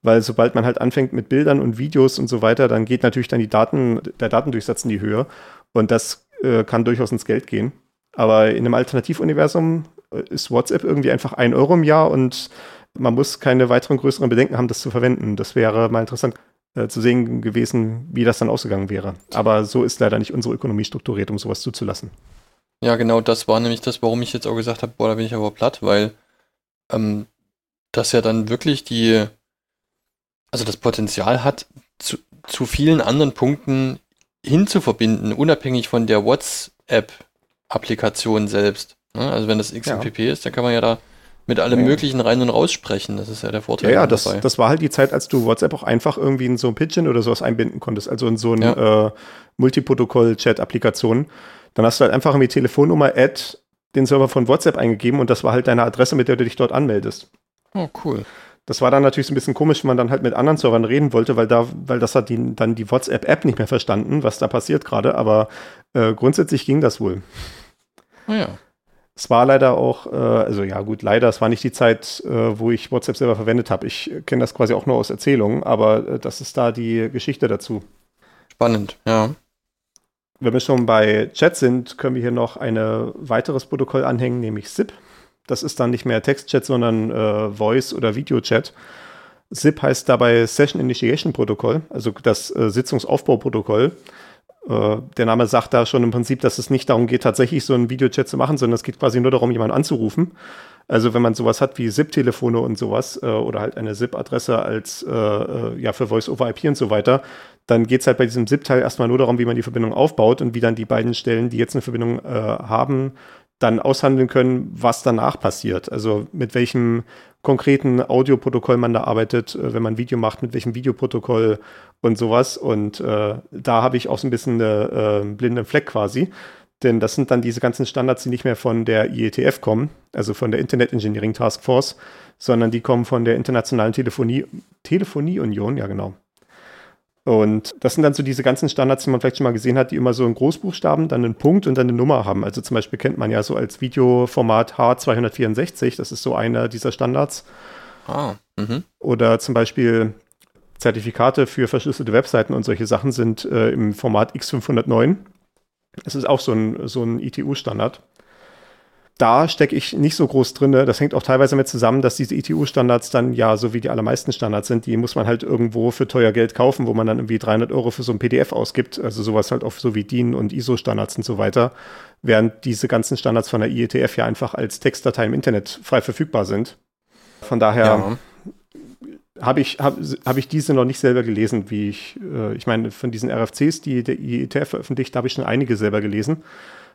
Weil sobald man halt anfängt mit Bildern und Videos und so weiter, dann geht natürlich dann die Daten, der Datendurchsatz in die Höhe. Und das äh, kann durchaus ins Geld gehen. Aber in einem Alternativuniversum äh, ist WhatsApp irgendwie einfach ein Euro im Jahr und man muss keine weiteren größeren Bedenken haben, das zu verwenden. Das wäre mal interessant äh, zu sehen gewesen, wie das dann ausgegangen wäre. Aber so ist leider nicht unsere Ökonomie strukturiert, um sowas zuzulassen. Ja, genau, das war nämlich das, warum ich jetzt auch gesagt habe, boah, da bin ich aber platt, weil ähm, das ja dann wirklich die, also das Potenzial hat, zu, zu vielen anderen Punkten hinzuverbinden, unabhängig von der WhatsApp Applikation selbst. Ne? Also wenn das XMPP ja. ist, dann kann man ja da mit allem ja. Möglichen rein und raus sprechen. Das ist ja der Vorteil. Ja, ja das, das war halt die Zeit, als du WhatsApp auch einfach irgendwie in so ein Pidgin oder sowas einbinden konntest, also in so ein ja. äh, Multiprotokoll-Chat-Applikation. Dann hast du halt einfach irgendwie Telefonnummer, Add, den Server von WhatsApp eingegeben und das war halt deine Adresse, mit der du dich dort anmeldest. Oh, cool. Das war dann natürlich so ein bisschen komisch, wenn man dann halt mit anderen Servern reden wollte, weil da, weil das hat die, dann die WhatsApp-App nicht mehr verstanden, was da passiert gerade, aber äh, grundsätzlich ging das wohl. Ah ja. Es war leider auch, äh, also ja gut, leider, es war nicht die Zeit, äh, wo ich WhatsApp selber verwendet habe. Ich kenne das quasi auch nur aus Erzählungen, aber äh, das ist da die Geschichte dazu. Spannend, ja. Wenn wir schon bei Chat sind, können wir hier noch ein weiteres Protokoll anhängen, nämlich SIP. Das ist dann nicht mehr Textchat, sondern äh, Voice- oder Videochat. SIP heißt dabei Session Initiation Protokoll, also das äh, Sitzungsaufbauprotokoll. Äh, der Name sagt da schon im Prinzip, dass es nicht darum geht, tatsächlich so einen Videochat zu machen, sondern es geht quasi nur darum, jemanden anzurufen. Also wenn man sowas hat wie SIP-Telefone und sowas äh, oder halt eine SIP-Adresse als äh, äh ja für Voice-over-IP und so weiter, dann geht es halt bei diesem SIP-Teil erstmal nur darum, wie man die Verbindung aufbaut und wie dann die beiden Stellen, die jetzt eine Verbindung haben, dann aushandeln können, was danach passiert. Also mit welchem konkreten Audioprotokoll man da arbeitet, äh, wenn man Video macht, mit welchem Videoprotokoll und sowas. Und äh, da habe ich auch so ein bisschen eine äh, blinde Fleck quasi. Denn das sind dann diese ganzen Standards, die nicht mehr von der IETF kommen, also von der Internet Engineering Task Force, sondern die kommen von der Internationalen Telefonie Union, ja genau. Und das sind dann so diese ganzen Standards, die man vielleicht schon mal gesehen hat, die immer so in Großbuchstaben, dann einen Punkt und dann eine Nummer haben. Also zum Beispiel kennt man ja so als Videoformat H264, das ist so einer dieser Standards. Ah, mhm. Oder zum Beispiel Zertifikate für verschlüsselte Webseiten und solche Sachen sind äh, im Format X509. Es ist auch so ein, so ein ITU-Standard da stecke ich nicht so groß drin. Das hängt auch teilweise mit zusammen, dass diese ITU-Standards dann ja, so wie die allermeisten Standards sind, die muss man halt irgendwo für teuer Geld kaufen, wo man dann irgendwie 300 Euro für so ein PDF ausgibt. Also sowas halt auch so wie DIN und ISO-Standards und so weiter. Während diese ganzen Standards von der IETF ja einfach als Textdatei im Internet frei verfügbar sind. Von daher ja. habe ich, hab, hab ich diese noch nicht selber gelesen, wie ich, äh, ich meine, von diesen RFCs, die der IETF veröffentlicht, habe ich schon einige selber gelesen.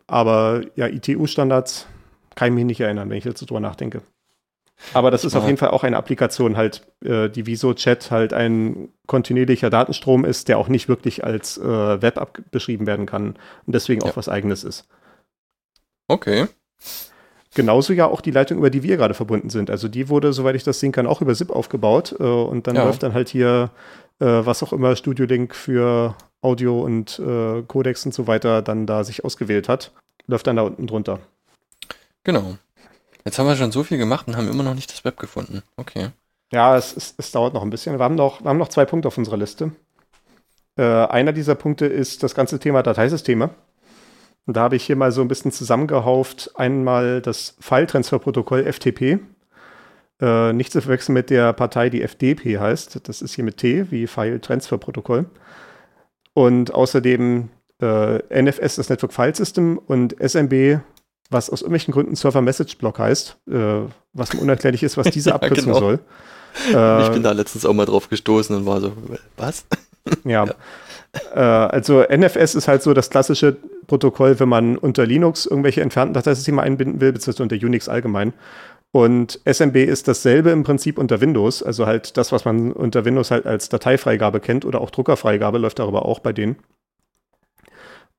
Aber ja, ITU-Standards kann ich mich nicht erinnern, wenn ich jetzt so drüber nachdenke. Aber das ist auf jeden Fall auch eine Applikation, halt, äh, die Viso-Chat halt ein kontinuierlicher Datenstrom ist, der auch nicht wirklich als äh, Web beschrieben werden kann und deswegen ja. auch was eigenes ist. Okay. Genauso ja auch die Leitung, über die wir gerade verbunden sind. Also die wurde, soweit ich das sehen kann, auch über SIP aufgebaut. Äh, und dann ja. läuft dann halt hier, äh, was auch immer Studio Link für Audio und äh, Codex und so weiter dann da sich ausgewählt hat, läuft dann da unten drunter. Genau. Jetzt haben wir schon so viel gemacht und haben immer noch nicht das Web gefunden. Okay. Ja, es, es, es dauert noch ein bisschen. Wir haben noch, wir haben noch zwei Punkte auf unserer Liste. Äh, einer dieser Punkte ist das ganze Thema Dateisysteme. Und da habe ich hier mal so ein bisschen zusammengehauft. Einmal das File-Transfer-Protokoll FTP. Äh, nicht zu verwechseln mit der Partei, die FDP heißt. Das ist hier mit T, wie File-Transfer-Protokoll. Und außerdem äh, NFS, das Network File System, und SMB, was aus irgendwelchen Gründen Server Message Block heißt, äh, was mir unerklärlich ist, was diese Abkürzung ja, genau. soll. Äh, ich bin da letztens auch mal drauf gestoßen und war so, was? ja. ja. Äh, also NFS ist halt so das klassische Protokoll, wenn man unter Linux irgendwelche entfernten Dateisysteme einbinden will, beziehungsweise unter Unix allgemein. Und SMB ist dasselbe im Prinzip unter Windows, also halt das, was man unter Windows halt als Dateifreigabe kennt oder auch Druckerfreigabe, läuft darüber auch bei denen.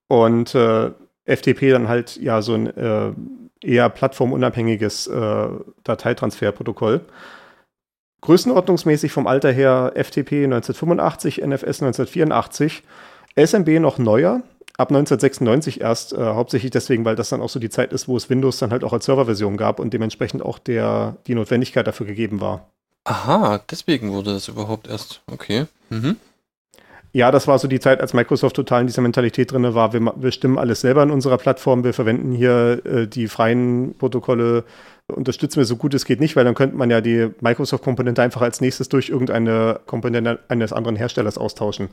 Und äh, FTP dann halt ja so ein äh, eher plattformunabhängiges äh, Dateitransferprotokoll. Größenordnungsmäßig vom Alter her FTP 1985, NFS 1984, SMB noch neuer, ab 1996 erst, äh, hauptsächlich deswegen, weil das dann auch so die Zeit ist, wo es Windows dann halt auch als Serverversion gab und dementsprechend auch der, die Notwendigkeit dafür gegeben war. Aha, deswegen wurde das überhaupt erst. Okay. Mhm. Ja, das war so die Zeit, als Microsoft total in dieser Mentalität drin war, wir, wir stimmen alles selber in unserer Plattform, wir verwenden hier äh, die freien Protokolle, unterstützen wir so gut es geht nicht, weil dann könnte man ja die Microsoft-Komponente einfach als nächstes durch irgendeine Komponente eines anderen Herstellers austauschen.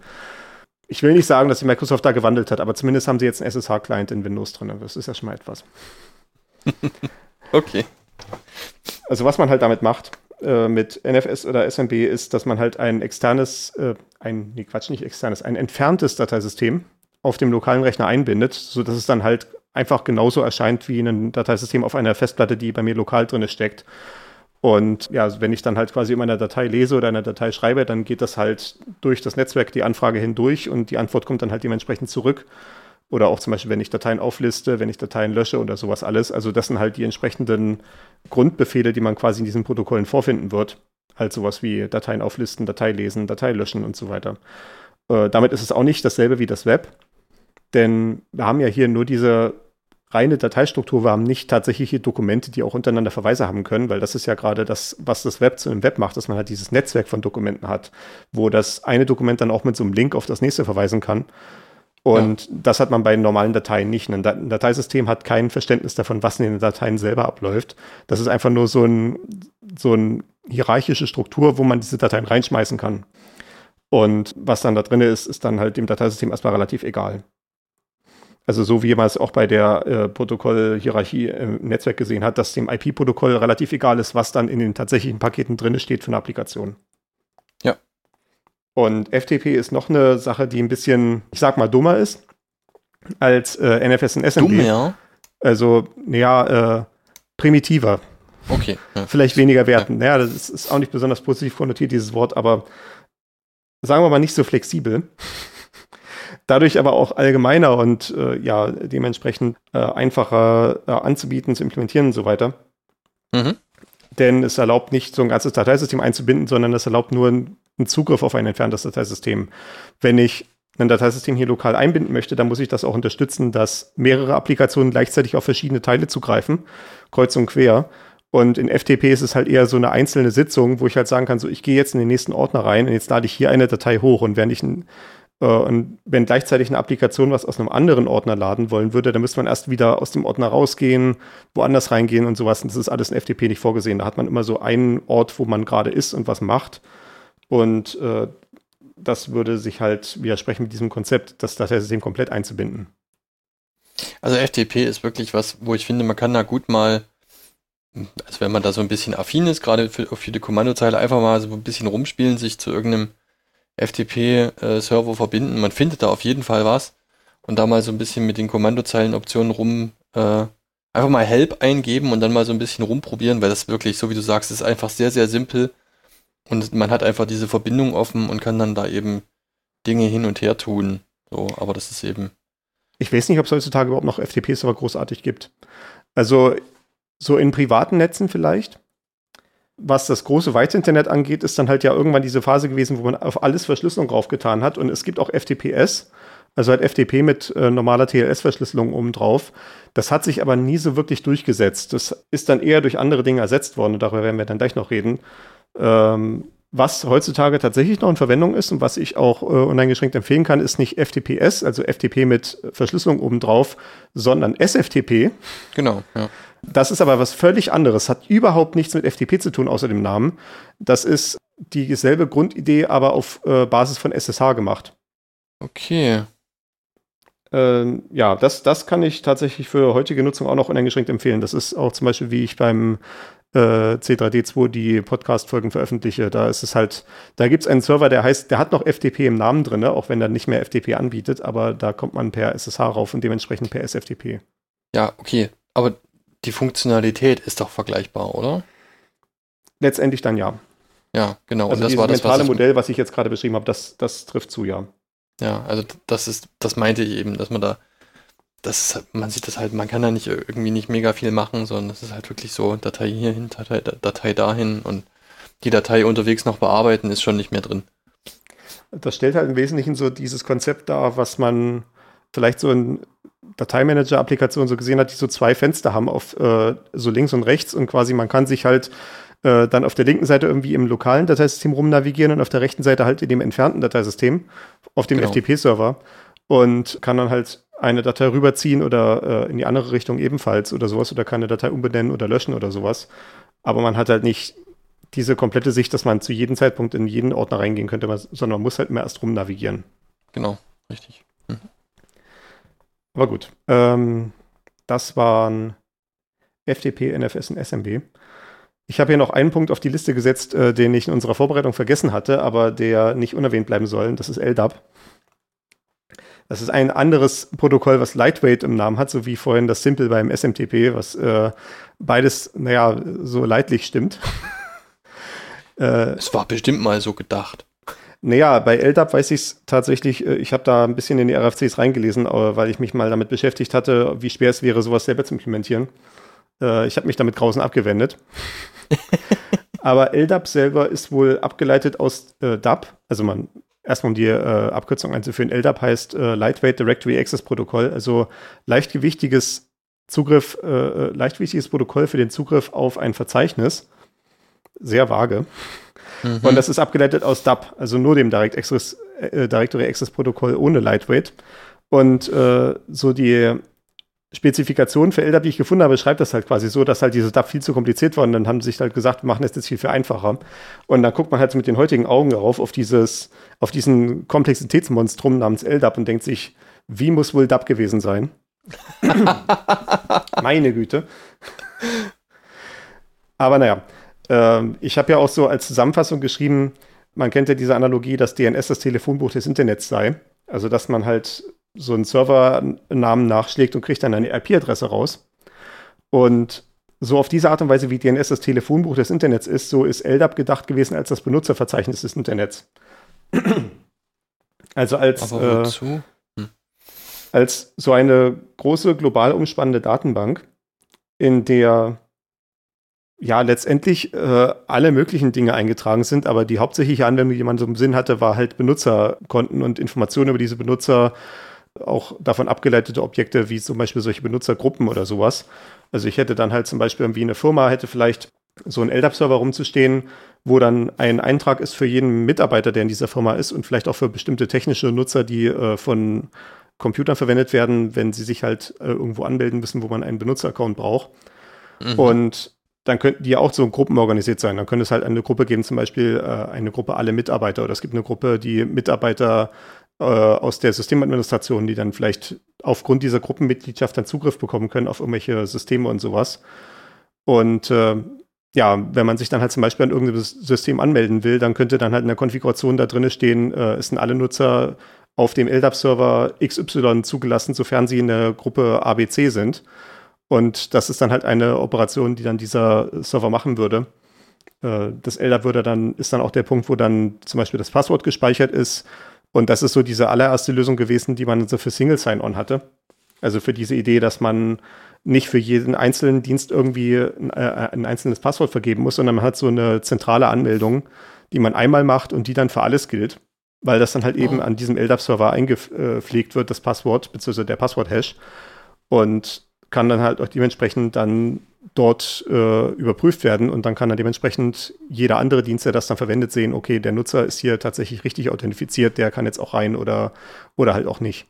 Ich will nicht sagen, dass die Microsoft da gewandelt hat, aber zumindest haben sie jetzt einen SSH-Client in Windows drin. Das ist ja schon mal etwas. okay. Also was man halt damit macht, äh, mit NFS oder SMB ist, dass man halt ein externes, äh, ein, nee, Quatsch, nicht externes, ein entferntes Dateisystem auf dem lokalen Rechner einbindet, sodass es dann halt einfach genauso erscheint wie ein Dateisystem auf einer Festplatte, die bei mir lokal drin steckt. Und ja, wenn ich dann halt quasi in meiner Datei lese oder eine Datei schreibe, dann geht das halt durch das Netzwerk die Anfrage hindurch und die Antwort kommt dann halt dementsprechend zurück. Oder auch zum Beispiel, wenn ich Dateien aufliste, wenn ich Dateien lösche oder sowas alles. Also das sind halt die entsprechenden Grundbefehle, die man quasi in diesen Protokollen vorfinden wird. als sowas wie Dateien auflisten, Datei lesen, Datei löschen und so weiter. Äh, damit ist es auch nicht dasselbe wie das Web, denn wir haben ja hier nur diese reine Dateistruktur. Wir haben nicht tatsächliche Dokumente, die auch untereinander Verweise haben können, weil das ist ja gerade das, was das Web zu einem Web macht, dass man halt dieses Netzwerk von Dokumenten hat, wo das eine Dokument dann auch mit so einem Link auf das nächste verweisen kann. Und ja. das hat man bei normalen Dateien nicht. Ein, Dateisystem hat kein Verständnis davon, was in den Dateien selber abläuft. Das ist einfach nur so ein, so eine hierarchische Struktur, wo man diese Dateien reinschmeißen kann. Und was dann da drin ist, ist dann halt dem Dateisystem erstmal relativ egal. Also so wie man es auch bei der äh, Protokollhierarchie im Netzwerk gesehen hat, dass dem IP-Protokoll relativ egal ist, was dann in den tatsächlichen Paketen drin steht für eine Applikation. Ja. Und FTP ist noch eine Sache, die ein bisschen, ich sag mal, dummer ist als äh, NFS und SMB. Dumm, ja. Also, naja, äh, primitiver. Okay. Ja. Vielleicht weniger werten. Ja. Naja, das ist auch nicht besonders positiv konnotiert, dieses Wort, aber sagen wir mal nicht so flexibel dadurch aber auch allgemeiner und äh, ja, dementsprechend äh, einfacher äh, anzubieten, zu implementieren und so weiter. Mhm. Denn es erlaubt nicht so ein ganzes Dateisystem einzubinden, sondern es erlaubt nur einen Zugriff auf ein entferntes Dateisystem. Wenn ich ein Dateisystem hier lokal einbinden möchte, dann muss ich das auch unterstützen, dass mehrere Applikationen gleichzeitig auf verschiedene Teile zugreifen, kreuz und quer. Und in FTP ist es halt eher so eine einzelne Sitzung, wo ich halt sagen kann, so ich gehe jetzt in den nächsten Ordner rein und jetzt lade ich hier eine Datei hoch und während ich ein äh, und wenn gleichzeitig eine Applikation was aus einem anderen Ordner laden wollen würde, dann müsste man erst wieder aus dem Ordner rausgehen, woanders reingehen und sowas. Und das ist alles in FTP nicht vorgesehen. Da hat man immer so einen Ort, wo man gerade ist und was macht. Und äh, das würde sich halt widersprechen mit diesem Konzept, das Dateisystem komplett einzubinden. Also FTP ist wirklich was, wo ich finde, man kann da gut mal, also wenn man da so ein bisschen affin ist, gerade für, für die Kommandozeile, einfach mal so ein bisschen rumspielen, sich zu irgendeinem FTP-Server verbinden. Man findet da auf jeden Fall was. Und da mal so ein bisschen mit den Kommandozeilenoptionen rum, äh, einfach mal Help eingeben und dann mal so ein bisschen rumprobieren, weil das wirklich, so wie du sagst, ist einfach sehr, sehr simpel. Und man hat einfach diese Verbindung offen und kann dann da eben Dinge hin und her tun. So, aber das ist eben. Ich weiß nicht, ob es heutzutage überhaupt noch FTP-Server großartig gibt. Also so in privaten Netzen vielleicht was das große weite Internet angeht, ist dann halt ja irgendwann diese Phase gewesen, wo man auf alles Verschlüsselung draufgetan hat. Und es gibt auch FTPS, also halt FTP mit äh, normaler TLS-Verschlüsselung obendrauf. Das hat sich aber nie so wirklich durchgesetzt. Das ist dann eher durch andere Dinge ersetzt worden und darüber werden wir dann gleich noch reden. Ähm, was heutzutage tatsächlich noch in Verwendung ist und was ich auch äh, uneingeschränkt empfehlen kann, ist nicht FTPS, also FTP mit Verschlüsselung obendrauf, sondern SFTP. Genau, ja. Das ist aber was völlig anderes, hat überhaupt nichts mit FTP zu tun, außer dem Namen. Das ist dieselbe Grundidee, aber auf äh, Basis von SSH gemacht. Okay. Ähm, ja, das, das kann ich tatsächlich für heutige Nutzung auch noch uneingeschränkt empfehlen. Das ist auch zum Beispiel, wie ich beim äh, C3D2 die Podcast-Folgen veröffentliche. Da ist es halt, da gibt es einen Server, der heißt, der hat noch FTP im Namen drin, auch wenn er nicht mehr FTP anbietet, aber da kommt man per SSH rauf und dementsprechend per SFTP. Ja, okay. Aber die Funktionalität ist doch vergleichbar, oder? Letztendlich dann ja. Ja, genau. Also und das war das mentale was Modell, was ich jetzt gerade beschrieben habe, das, das trifft zu, ja. Ja, also das ist, das meinte ich eben, dass man da, das man sieht das halt, man kann da nicht irgendwie nicht mega viel machen, sondern das ist halt wirklich so Datei hierhin, Datei, Datei dahin und die Datei unterwegs noch bearbeiten ist schon nicht mehr drin. Das stellt halt im Wesentlichen so dieses Konzept dar, was man vielleicht so in Dateimanager-Applikationen so gesehen hat, die so zwei Fenster haben auf äh, so links und rechts und quasi man kann sich halt äh, dann auf der linken Seite irgendwie im lokalen Dateisystem rumnavigieren und auf der rechten Seite halt in dem entfernten Dateisystem auf dem genau. FTP-Server und kann dann halt eine Datei rüberziehen oder äh, in die andere Richtung ebenfalls oder sowas oder kann eine Datei umbenennen oder löschen oder sowas. Aber man hat halt nicht diese komplette Sicht, dass man zu jedem Zeitpunkt in jeden Ordner reingehen könnte, sondern man muss halt immer erst rumnavigieren. Genau, richtig. Mhm. Aber gut. Ähm, das waren FTP, NFS und SMB. Ich habe hier noch einen Punkt auf die Liste gesetzt, äh, den ich in unserer Vorbereitung vergessen hatte, aber der nicht unerwähnt bleiben soll. Das ist LDAP. Das ist ein anderes Protokoll, was Lightweight im Namen hat, so wie vorhin das Simple beim SMTP, was äh, beides, naja, so leidlich stimmt. äh, es war bestimmt mal so gedacht. Naja, bei LDAP weiß ich es tatsächlich, äh, ich habe da ein bisschen in die RFCs reingelesen, äh, weil ich mich mal damit beschäftigt hatte, wie schwer es wäre, sowas selber zu implementieren. Äh, ich habe mich damit grausen abgewendet. Aber LDAP selber ist wohl abgeleitet aus äh, DAP. Also man, erstmal um die äh, Abkürzung einzuführen, LDAP heißt äh, Lightweight Directory Access Protokoll, also leichtgewichtiges Zugriff, äh, äh, leichtgewichtiges Protokoll für den Zugriff auf ein Verzeichnis. Sehr vage. Mhm. Und das ist abgeleitet aus DAP, also nur dem Direct Access, äh, Directory Access Protokoll ohne Lightweight. Und äh, so die Spezifikation für LDAP, die ich gefunden habe, schreibt das halt quasi so, dass halt diese DAP viel zu kompliziert war und dann haben sie sich halt gesagt, wir machen das jetzt viel, viel einfacher. Und dann guckt man halt mit den heutigen Augen darauf, auf dieses, auf diesen Komplexitätsmonstrum namens LDAP und denkt sich, wie muss wohl DAP gewesen sein? Meine Güte. Aber naja, äh, ich habe ja auch so als Zusammenfassung geschrieben, man kennt ja diese Analogie, dass DNS das Telefonbuch des Internets sei. Also, dass man halt so einen Servernamen nachschlägt und kriegt dann eine IP-Adresse raus. Und so auf diese Art und Weise, wie DNS das Telefonbuch des Internets ist, so ist LDAP gedacht gewesen als das Benutzerverzeichnis des Internets. also als, äh, hm. als so eine große global umspannende Datenbank, in der ja letztendlich äh, alle möglichen Dinge eingetragen sind, aber die hauptsächliche Anwendung, die man so im Sinn hatte, war halt Benutzerkonten und Informationen über diese Benutzer auch davon abgeleitete Objekte wie zum Beispiel solche Benutzergruppen oder sowas. Also ich hätte dann halt zum Beispiel irgendwie eine Firma, hätte vielleicht so einen LDAP-Server rumzustehen, wo dann ein Eintrag ist für jeden Mitarbeiter, der in dieser Firma ist und vielleicht auch für bestimmte technische Nutzer, die äh, von Computern verwendet werden, wenn sie sich halt äh, irgendwo anmelden müssen, wo man einen Benutzeraccount braucht. Mhm. Und dann könnten die auch so Gruppen organisiert sein. Dann könnte es halt eine Gruppe geben, zum Beispiel äh, eine Gruppe alle Mitarbeiter oder es gibt eine Gruppe, die Mitarbeiter äh, aus der Systemadministration, die dann vielleicht aufgrund dieser Gruppenmitgliedschaft dann Zugriff bekommen können auf irgendwelche Systeme und sowas. Und äh, ja, wenn man sich dann halt zum Beispiel an irgendeinem System anmelden will, dann könnte dann halt in der Konfiguration da drin stehen, äh, es sind alle Nutzer auf dem LDAP-Server XY zugelassen, sofern sie in der Gruppe ABC sind. Und das ist dann halt eine Operation, die dann dieser Server machen würde. Äh, das LDAP würde dann, ist dann auch der Punkt, wo dann zum Beispiel das Passwort gespeichert ist und das ist so diese allererste Lösung gewesen, die man so für Single Sign-On hatte. Also für diese Idee, dass man nicht für jeden einzelnen Dienst irgendwie ein, äh, ein, einzelnes Passwort vergeben muss, sondern man hat so eine zentrale Anmeldung, die man einmal macht und die dann für alles gilt. Weil das dann halt oh. eben an diesem LDAP-Server eingepflegt wird, das Passwort, beziehungsweise der Passwort-Hash. Und kann dann halt auch dementsprechend dann dort äh, überprüft werden und dann kann dann dementsprechend jeder andere Dienst, der das dann verwendet, sehen, okay, der Nutzer ist hier tatsächlich richtig authentifiziert, der kann jetzt auch rein oder, oder halt auch nicht.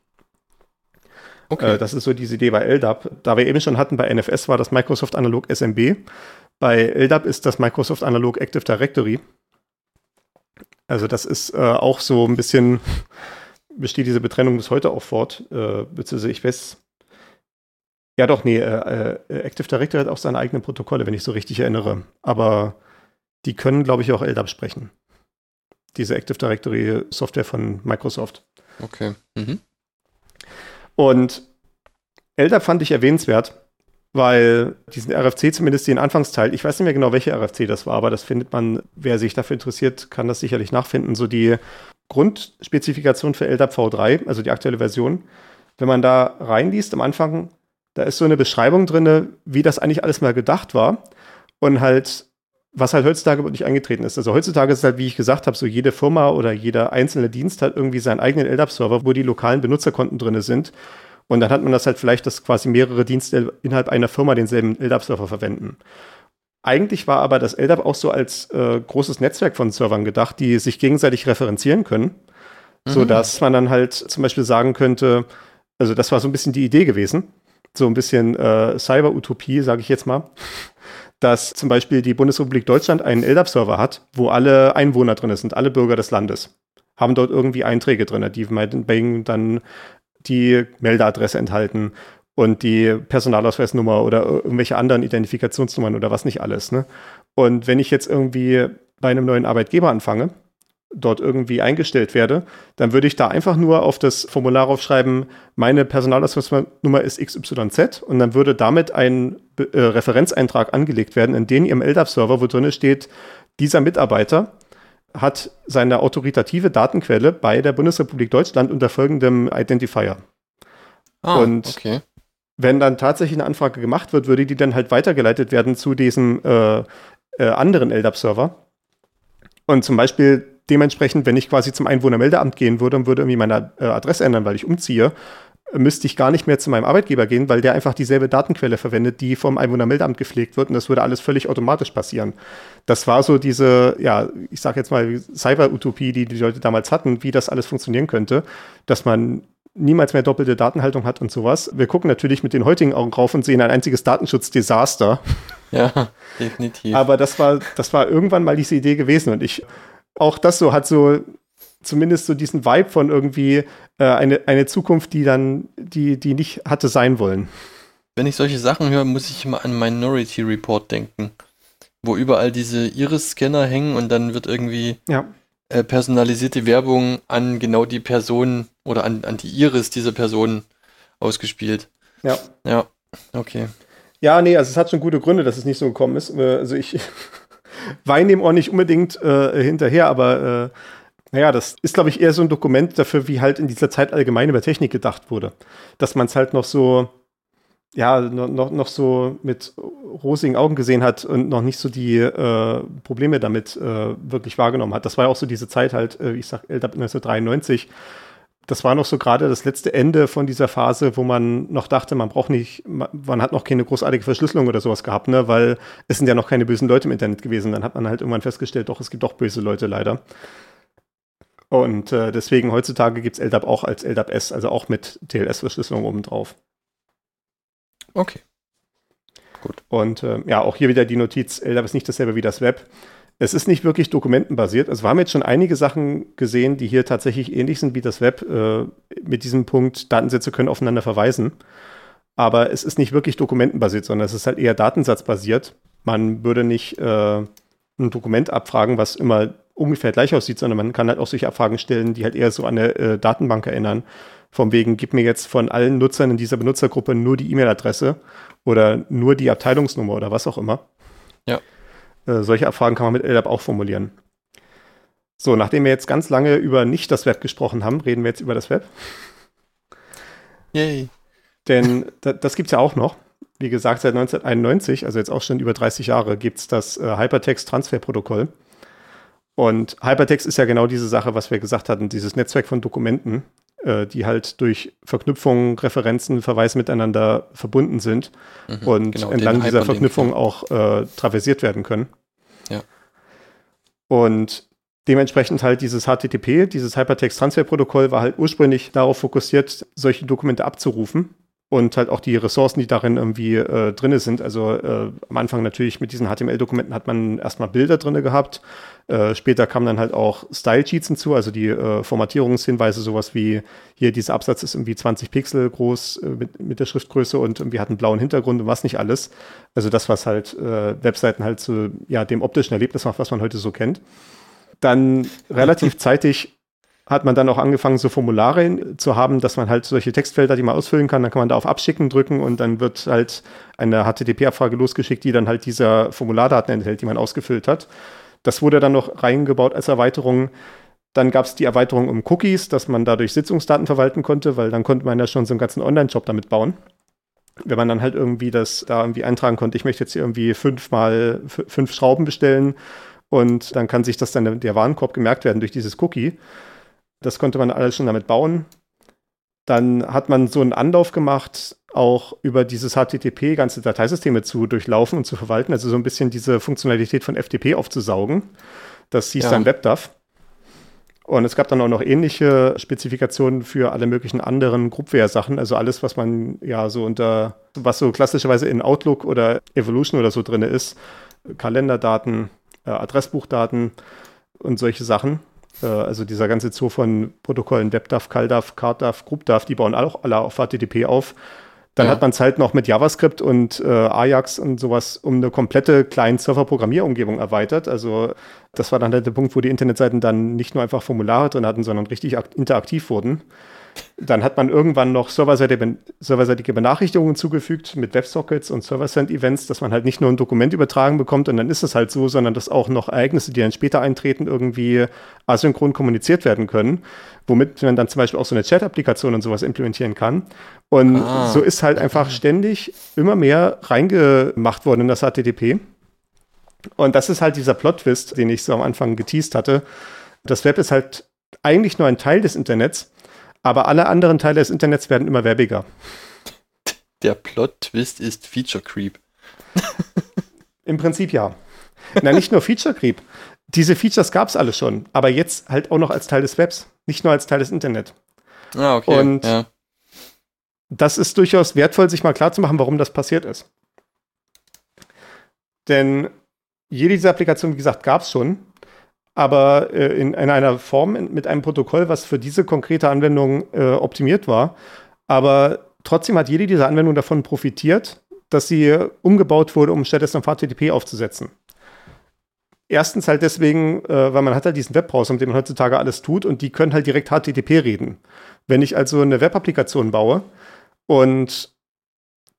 Okay. Äh, das ist so diese Idee bei LDAP. Da wir eben schon hatten, bei NFS war das Microsoft Analog SMB. Bei LDAP ist das Microsoft Analog Active Directory. Also das ist äh, auch so ein bisschen, besteht diese Betrennung bis heute auch fort. Äh, beziehungsweise ich weiß, ja, doch, nee, äh, äh, Active Directory hat auch seine eigenen Protokolle, wenn ich so richtig erinnere. Aber die können, glaube ich, auch LDAP sprechen. Diese Active Directory Software von Microsoft. Okay. Mhm. Und LDAP fand ich erwähnenswert, weil diesen RFC, zumindest den Anfangsteil, ich weiß nicht mehr genau, welche RFC das war, aber das findet man, wer sich dafür interessiert, kann das sicherlich nachfinden. So die Grundspezifikation für LDAP V3, also die aktuelle Version. Wenn man da reinliest am Anfang, da ist so eine Beschreibung drin, wie das eigentlich alles mal gedacht war und halt, was halt heutzutage nicht eingetreten ist. Also heutzutage ist es halt, wie ich gesagt habe, so jede Firma oder jeder einzelne Dienst hat irgendwie seinen eigenen LDAP-Server, wo die lokalen Benutzerkonten drin sind. Und dann hat man das halt vielleicht, dass quasi mehrere Dienste innerhalb einer Firma denselben LDAP-Server verwenden. Eigentlich war aber das LDAP auch so als äh, großes Netzwerk von Servern gedacht, die sich gegenseitig referenzieren können, mhm. sodass man dann halt zum Beispiel sagen könnte, also das war so ein bisschen die Idee gewesen, so ein bisschen äh, Cyber-Utopie, sage ich jetzt mal, dass zum Beispiel die Bundesrepublik Deutschland einen LDAP-Server hat, wo alle Einwohner drin sind, alle Bürger des Landes, haben dort irgendwie Einträge drin, die meinetwegen dann die Meldeadresse enthalten und die Personalausweisnummer oder irgendwelche anderen Identifikationsnummern oder was nicht alles. Ne? Und wenn ich jetzt irgendwie bei einem neuen Arbeitgeber anfange, dort irgendwie eingestellt werde, dann würde ich da einfach nur auf das Formular aufschreiben, meine Personalausweisnummer ist XYZ und dann würde damit ein äh, Referenzeintrag angelegt werden, in den im LDAP-Server, wo drin steht, dieser Mitarbeiter hat seine autoritative Datenquelle bei der Bundesrepublik Deutschland unter folgendem Identifier. Ah, und okay. wenn dann tatsächlich eine Anfrage gemacht wird, würde die dann halt weitergeleitet werden zu diesem äh, äh, anderen LDAP-Server. Und zum Beispiel dementsprechend, wenn ich quasi zum Einwohnermeldeamt gehen würde und würde irgendwie meine äh, Adresse ändern, weil ich umziehe, müsste ich gar nicht mehr zu meinem Arbeitgeber gehen, weil der einfach dieselbe Datenquelle verwendet, die vom Einwohnermeldeamt gepflegt wird und das würde alles völlig automatisch passieren. Das war so diese, ja, ich sage jetzt mal Cyber-Utopie, die die Leute damals hatten, wie das alles funktionieren könnte, dass man niemals mehr doppelte Datenhaltung hat und sowas. Wir gucken natürlich mit den heutigen Augen drauf und sehen ein einziges Datenschutzdesaster. Ja, definitiv. Aber das war, das war irgendwann mal diese Idee gewesen und ich, auch das so hat so zumindest so diesen Vibe von irgendwie äh, eine, eine Zukunft, die dann, die, die nicht hatte sein wollen. Wenn ich solche Sachen höre, muss ich immer an Minority Report denken, wo überall diese Iris-Scanner hängen und dann wird irgendwie ja. äh, personalisierte Werbung an genau die Person oder an, an die Iris dieser Person ausgespielt. Ja. Ja, okay. Ja, nee, also es hat schon gute Gründe, dass es nicht so gekommen ist. Äh, also ich weine dem auch nicht unbedingt äh, hinterher, aber äh, naja, das ist, glaube ich, eher so ein Dokument dafür, wie halt in dieser Zeit allgemein über Technik gedacht wurde. Dass man es halt noch so, ja, noch, noch so mit rosigen Augen gesehen hat und noch nicht so die äh, Probleme damit äh, wirklich wahrgenommen hat. Das war ja auch so diese Zeit halt, äh, ich sag, LDAP 1993. Das war noch so gerade das letzte Ende von dieser Phase, wo man noch dachte, man braucht nicht, man, hat noch keine großartige Verschlüsselung oder sowas gehabt, ne, weil es sind ja noch keine bösen Leute im Internet gewesen. Dann hat man halt irgendwann festgestellt, doch, es gibt doch böse Leute leider. Und äh, deswegen heutzutage gibt es LDAP auch als LDAP S, also auch mit TLS-Verschlüsselung obendrauf. Okay. Gut. Und äh, ja, auch hier wieder die Notiz, LDAP ist nicht dasselbe wie das Web. Es ist nicht wirklich dokumentenbasiert. Also wir haben jetzt schon einige Sachen gesehen, die hier tatsächlich ähnlich sind wie das Web. Äh, mit diesem Punkt, Datensätze können aufeinander verweisen. Aber es ist nicht wirklich dokumentenbasiert, sondern es ist halt eher datensatzbasiert. Man würde nicht äh, ein Dokument abfragen, was immer ungefähr gleich aussieht, sondern man kann halt auch solche Abfragen stellen, die halt eher so an eine äh, Datenbank erinnern. Vom wegen, gib mir jetzt von allen Nutzern in dieser Benutzergruppe nur die E-Mail-Adresse oder nur die Abteilungsnummer oder was auch immer. Ja. Äh, solche Abfragen kann man mit LDAP auch formulieren. So, nachdem wir jetzt ganz lange über nicht das Web gesprochen haben, reden wir jetzt über das Web. Yay. Denn da, das gibt es ja auch noch. Wie gesagt, seit 1991, also jetzt auch schon über 30 Jahre, gibt es das äh, Hypertext-Transfer-Protokoll. Und Hypertext ist ja genau diese Sache, was wir gesagt hatten, dieses Netzwerk von Dokumenten, äh, die halt durch Verknüpfungen, Referenzen, Verweise miteinander verbunden sind mhm, und genau, entlang dieser Verknüpfung auch äh, traversiert werden können. Ja. Und dementsprechend halt dieses HTTP, dieses Hypertext Transfer Protokoll war halt ursprünglich darauf fokussiert, solche Dokumente abzurufen und halt auch die Ressourcen, die darin irgendwie äh, drin sind. Also äh, am Anfang natürlich mit diesen HTML-Dokumenten hat man erstmal Bilder drin gehabt. Äh, später kamen dann halt auch Style-Sheets hinzu, also die äh, Formatierungshinweise, sowas wie hier dieser Absatz ist irgendwie 20 Pixel groß äh, mit, mit der Schriftgröße und irgendwie hat einen blauen Hintergrund und was nicht alles. Also das, was halt äh, Webseiten halt zu ja, dem optischen Erlebnis macht, was man heute so kennt. Dann relativ zeitig hat man dann auch angefangen, so Formulare zu haben, dass man halt solche Textfelder, die man ausfüllen kann, dann kann man da auf Abschicken drücken und dann wird halt eine HTTP-Abfrage losgeschickt, die dann halt diese Formulardaten enthält, die man ausgefüllt hat. Das wurde dann noch reingebaut als Erweiterung. Dann gab es die Erweiterung um Cookies, dass man dadurch Sitzungsdaten verwalten konnte, weil dann konnte man ja schon so einen ganzen Online-Shop damit bauen. Wenn man dann halt irgendwie das da irgendwie eintragen konnte, ich möchte jetzt hier irgendwie fünfmal fünf Schrauben bestellen und dann kann sich das dann der Warenkorb gemerkt werden durch dieses Cookie. Das konnte man alles schon damit bauen. Dann hat man so einen Anlauf gemacht, auch über dieses HTTP ganze Dateisysteme zu durchlaufen und zu verwalten, also so ein bisschen diese Funktionalität von FTP aufzusaugen. Das hieß ja. dann WebDAV. Und es gab dann auch noch ähnliche Spezifikationen für alle möglichen anderen Groupware-Sachen, also alles, was man ja so unter, was so klassischerweise in Outlook oder Evolution oder so drin ist, Kalenderdaten, äh, Adressbuchdaten und solche Sachen. Äh, also dieser ganze Zoo von Protokollen WebDAV, CalDAV, CardDAV, GroupDAV, die bauen auch alle auf HTTP auf. Dann ja. hat man es halt noch mit JavaScript und äh, Ajax und sowas um eine komplette Client-Server-Programmierumgebung erweitert. Also das war dann halt der Punkt, wo die Internetseiten dann nicht nur einfach Formulare drin hatten, sondern richtig interaktiv wurden. Dann hat man irgendwann noch serverseitige Benachrichtigungen zugefügt mit WebSockets und Server-Send-Events, dass man halt nicht nur ein Dokument übertragen bekommt und dann ist es halt so, sondern dass auch noch Ereignisse, die dann später eintreten, irgendwie asynchron kommuniziert werden können, womit man dann zum Beispiel auch so eine Chat-Applikation und sowas implementieren kann. Und ah. so ist halt einfach ständig immer mehr reingemacht worden in das HTTP. Und das ist halt dieser Plot-Twist, den ich so am Anfang geteased hatte. Das Web ist halt eigentlich nur ein Teil des Internets, aber alle anderen Teile des Internets werden immer werbiger. Der Plot-Twist ist Feature Creep. Im Prinzip ja. Na, nicht nur Feature Creep. Diese Features gab es alle schon, aber jetzt halt auch noch als Teil des Webs, nicht nur als Teil des Internets. Ah, okay. Und ja. das ist durchaus wertvoll, sich mal klarzumachen, warum das passiert ist. Denn jede dieser Applikationen, wie gesagt, gab es schon, aber äh, in, in, einer Form in, mit einem Protokoll, was für diese konkrete Anwendung äh, optimiert war. Aber trotzdem hat jede dieser Anwendungen davon profitiert, dass sie umgebaut wurde, um stattdessen auf HTTP aufzusetzen. Erstens halt deswegen, äh, weil man hat halt diesen Webbrowser, mit dem man heutzutage alles tut und die können halt direkt HTTP reden. Wenn ich also eine Web-Applikation baue und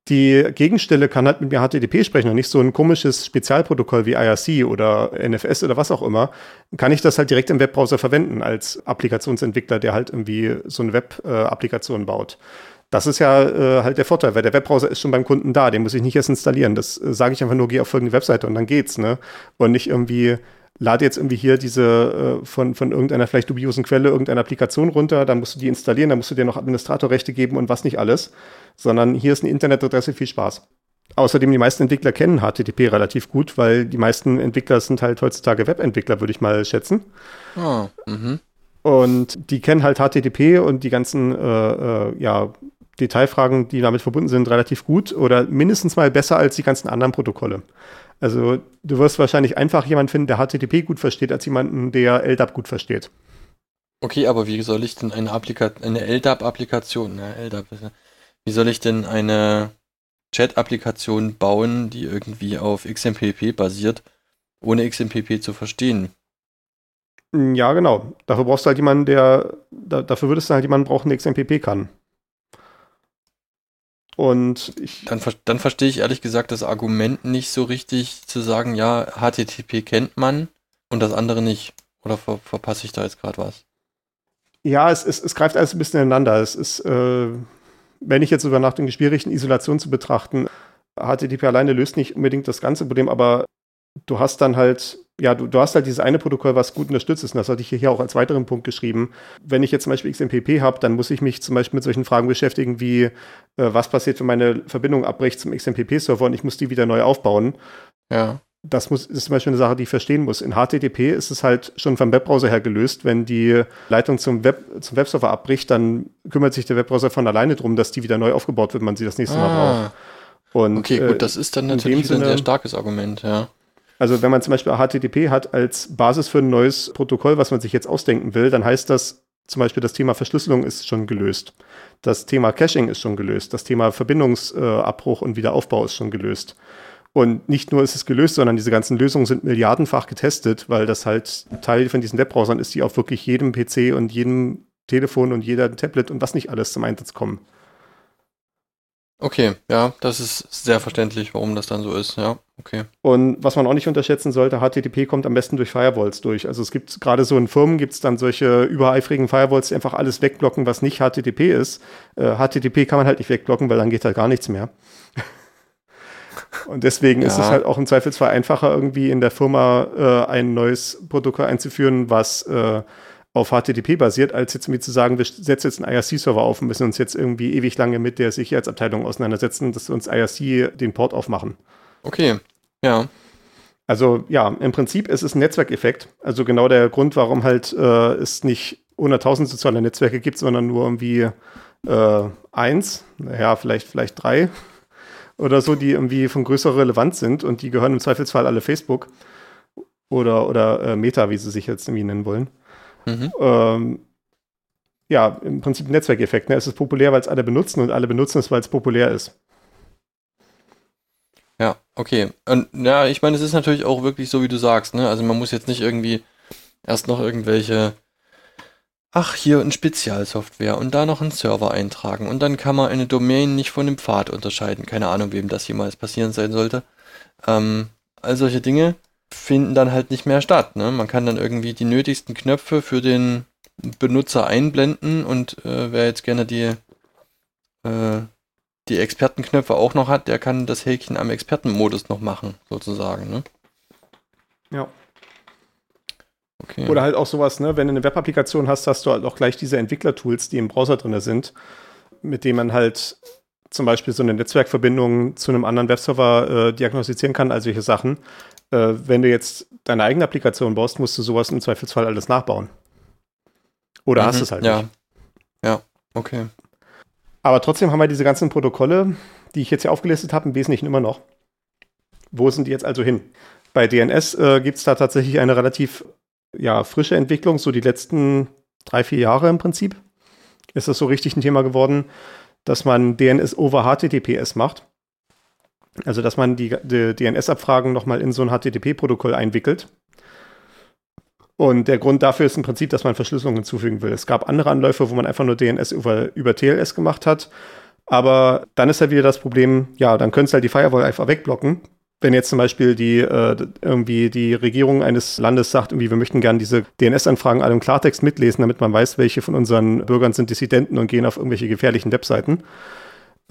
die Gegenstelle kann halt mit mir HTTP sprechen und nicht so ein komisches Spezialprotokoll wie IRC oder NFS oder was auch immer, kann ich das halt direkt im Webbrowser verwenden als Applikationsentwickler, der halt irgendwie so eine Web-Applikation baut. Das ist ja äh, halt der Vorteil, weil der Webbrowser ist schon beim Kunden da, den muss ich nicht erst installieren. Das äh, sage ich einfach nur, geh auf folgende Webseite und dann geht's, ne? Und nicht irgendwie lade jetzt irgendwie hier diese äh, von, von irgendeiner vielleicht dubiosen Quelle irgendeine Applikation runter, dann musst du die installieren, dann musst du dir noch Administratorrechte geben und was nicht alles, sondern hier ist eine Internetadresse, viel Spaß. Außerdem, die meisten Entwickler kennen HTTP relativ gut, weil die meisten Entwickler sind halt heutzutage Webentwickler, würde ich mal schätzen. Oh. Und die kennen halt HTTP und die ganzen äh, äh, ja, Detailfragen, die damit verbunden sind, relativ gut oder mindestens mal besser als die ganzen anderen Protokolle. Also du wirst wahrscheinlich einfach jemanden finden, der HTTP gut versteht, als jemanden, der LDAP gut versteht. Okay, aber wie soll ich denn eine, Applika eine LDAP-Applikation, ne, LDAP, wie soll ich denn eine Chat-Applikation bauen, die irgendwie auf XMPP basiert, ohne XMPP zu verstehen? Ja, genau. Dafür brauchst du halt jemanden, der, da, dafür würdest du halt jemanden brauchen, der XMPP kann. Und ich. Dann, dann verstehe ich ehrlich gesagt das Argument nicht so richtig zu sagen, ja, HTTP kennt man und das andere nicht. Oder ver verpasse ich da jetzt gerade was? Ja, es, es, es greift alles ein bisschen ineinander. Es ist, äh, wenn ich jetzt sogar nach den schwierig, Isolation zu betrachten, HTTP alleine löst nicht unbedingt das ganze Problem, aber du hast dann halt ja, du, du hast halt dieses eine Protokoll, was gut unterstützt ist. Und das hatte ich hier auch als weiteren Punkt geschrieben. Wenn ich jetzt zum Beispiel XMPP habe, dann muss ich mich zum Beispiel mit solchen Fragen beschäftigen wie, äh, was passiert, wenn meine Verbindung abbricht zum XMPP-Server und ich muss die wieder neu aufbauen. Ja. Das muss, ist zum Beispiel eine Sache, die ich verstehen muss. In HTTP ist es halt schon vom Webbrowser her gelöst. Wenn die Leitung zum, Web, zum Webserver abbricht, dann kümmert sich der Webbrowser von alleine darum, dass die wieder neu aufgebaut wird, wenn man sie das nächste Mal ah. braucht. Und, okay, gut, äh, das ist dann natürlich ein sehr starkes Argument, ja. Also wenn man zum Beispiel HTTP hat als Basis für ein neues Protokoll, was man sich jetzt ausdenken will, dann heißt das zum Beispiel, das Thema Verschlüsselung ist schon gelöst. Das Thema Caching ist schon gelöst. Das Thema Verbindungsabbruch und Wiederaufbau ist schon gelöst. Und nicht nur ist es gelöst, sondern diese ganzen Lösungen sind milliardenfach getestet, weil das halt Teil von diesen Webbrowsern ist, die auf wirklich jedem PC und jedem Telefon und jeder Tablet und was nicht alles zum Einsatz kommen. Okay, ja, das ist sehr verständlich, warum das dann so ist, ja, okay. Und was man auch nicht unterschätzen sollte, HTTP kommt am besten durch Firewalls durch. Also es gibt gerade so in Firmen gibt es dann solche übereifrigen Firewalls, die einfach alles wegblocken, was nicht HTTP ist. Äh, HTTP kann man halt nicht wegblocken, weil dann geht halt gar nichts mehr. Und deswegen ja. ist es halt auch im Zweifelsfall einfacher, irgendwie in der Firma äh, ein neues Protokoll einzuführen, was äh, auf HTTP basiert, als jetzt irgendwie zu sagen, wir setzen jetzt einen IRC-Server auf und müssen uns jetzt irgendwie ewig lange mit der Sicherheitsabteilung auseinandersetzen, dass wir uns IRC den Port aufmachen. Okay, ja. Also ja, im Prinzip ist es ein Netzwerkeffekt. Also genau der Grund, warum halt äh, es nicht 100.000 soziale Netzwerke gibt, sondern nur irgendwie äh, eins, naja, vielleicht, vielleicht drei oder so, die irgendwie von größerer Relevanz sind und die gehören im Zweifelsfall alle Facebook oder, oder äh, Meta, wie sie sich jetzt irgendwie nennen wollen. Mhm. Ähm, ja, im Prinzip ein Netzwerkeffekt. Ne? Es ist populär, weil es alle benutzen und alle benutzen es, weil es populär ist. Ja, okay. Und ja, ich meine, es ist natürlich auch wirklich so, wie du sagst, ne? Also man muss jetzt nicht irgendwie erst noch irgendwelche, ach, hier ein Spezialsoftware und da noch einen Server eintragen und dann kann man eine Domain nicht von einem Pfad unterscheiden. Keine Ahnung, wem das jemals passieren sein sollte. Ähm, all solche Dinge finden dann halt nicht mehr statt. Ne? Man kann dann irgendwie die nötigsten Knöpfe für den Benutzer einblenden und äh, wer jetzt gerne die, äh, die Expertenknöpfe auch noch hat, der kann das Häkchen am Expertenmodus noch machen, sozusagen. Ne? Ja. Okay. Oder halt auch sowas, ne, wenn du eine Web-Applikation hast, hast du halt auch gleich diese Entwicklertools, die im Browser drin sind, mit denen man halt zum Beispiel so eine Netzwerkverbindung zu einem anderen Webserver äh, diagnostizieren kann, all solche Sachen. Äh, wenn du jetzt deine eigene Applikation baust, musst du sowas im Zweifelsfall alles nachbauen. Oder Mhm, hast es halt ja. nicht. Ja, okay. Aber trotzdem haben wir diese ganzen Protokolle, die ich jetzt hier aufgelistet habe, im Wesentlichen immer noch. Wo sind die jetzt also hin? Bei DNS äh, gibt es da tatsächlich eine relativ ja, frische Entwicklung, so die letzten drei, vier Jahre im Prinzip. Ist das so richtig ein Thema geworden, dass man DNS over HTTPS macht. Also, dass man die, die DNS-Abfragen nochmal in so ein HTTP-Protokoll einwickelt. Und der Grund dafür ist im Prinzip, dass man Verschlüsselung hinzufügen will. Es gab andere Anläufe, wo man einfach nur DNS über, über TLS gemacht hat. Aber dann ist halt wieder das Problem, ja, dann könntest du halt die Firewall einfach wegblocken. Wenn jetzt zum Beispiel die äh, irgendwie die Regierung eines Landes sagt, irgendwie, wir möchten gerne diese DNS-Anfragen alle im Klartext mitlesen, damit man weiß, welche von unseren Bürgern sind Dissidenten und gehen auf irgendwelche gefährlichen Webseiten.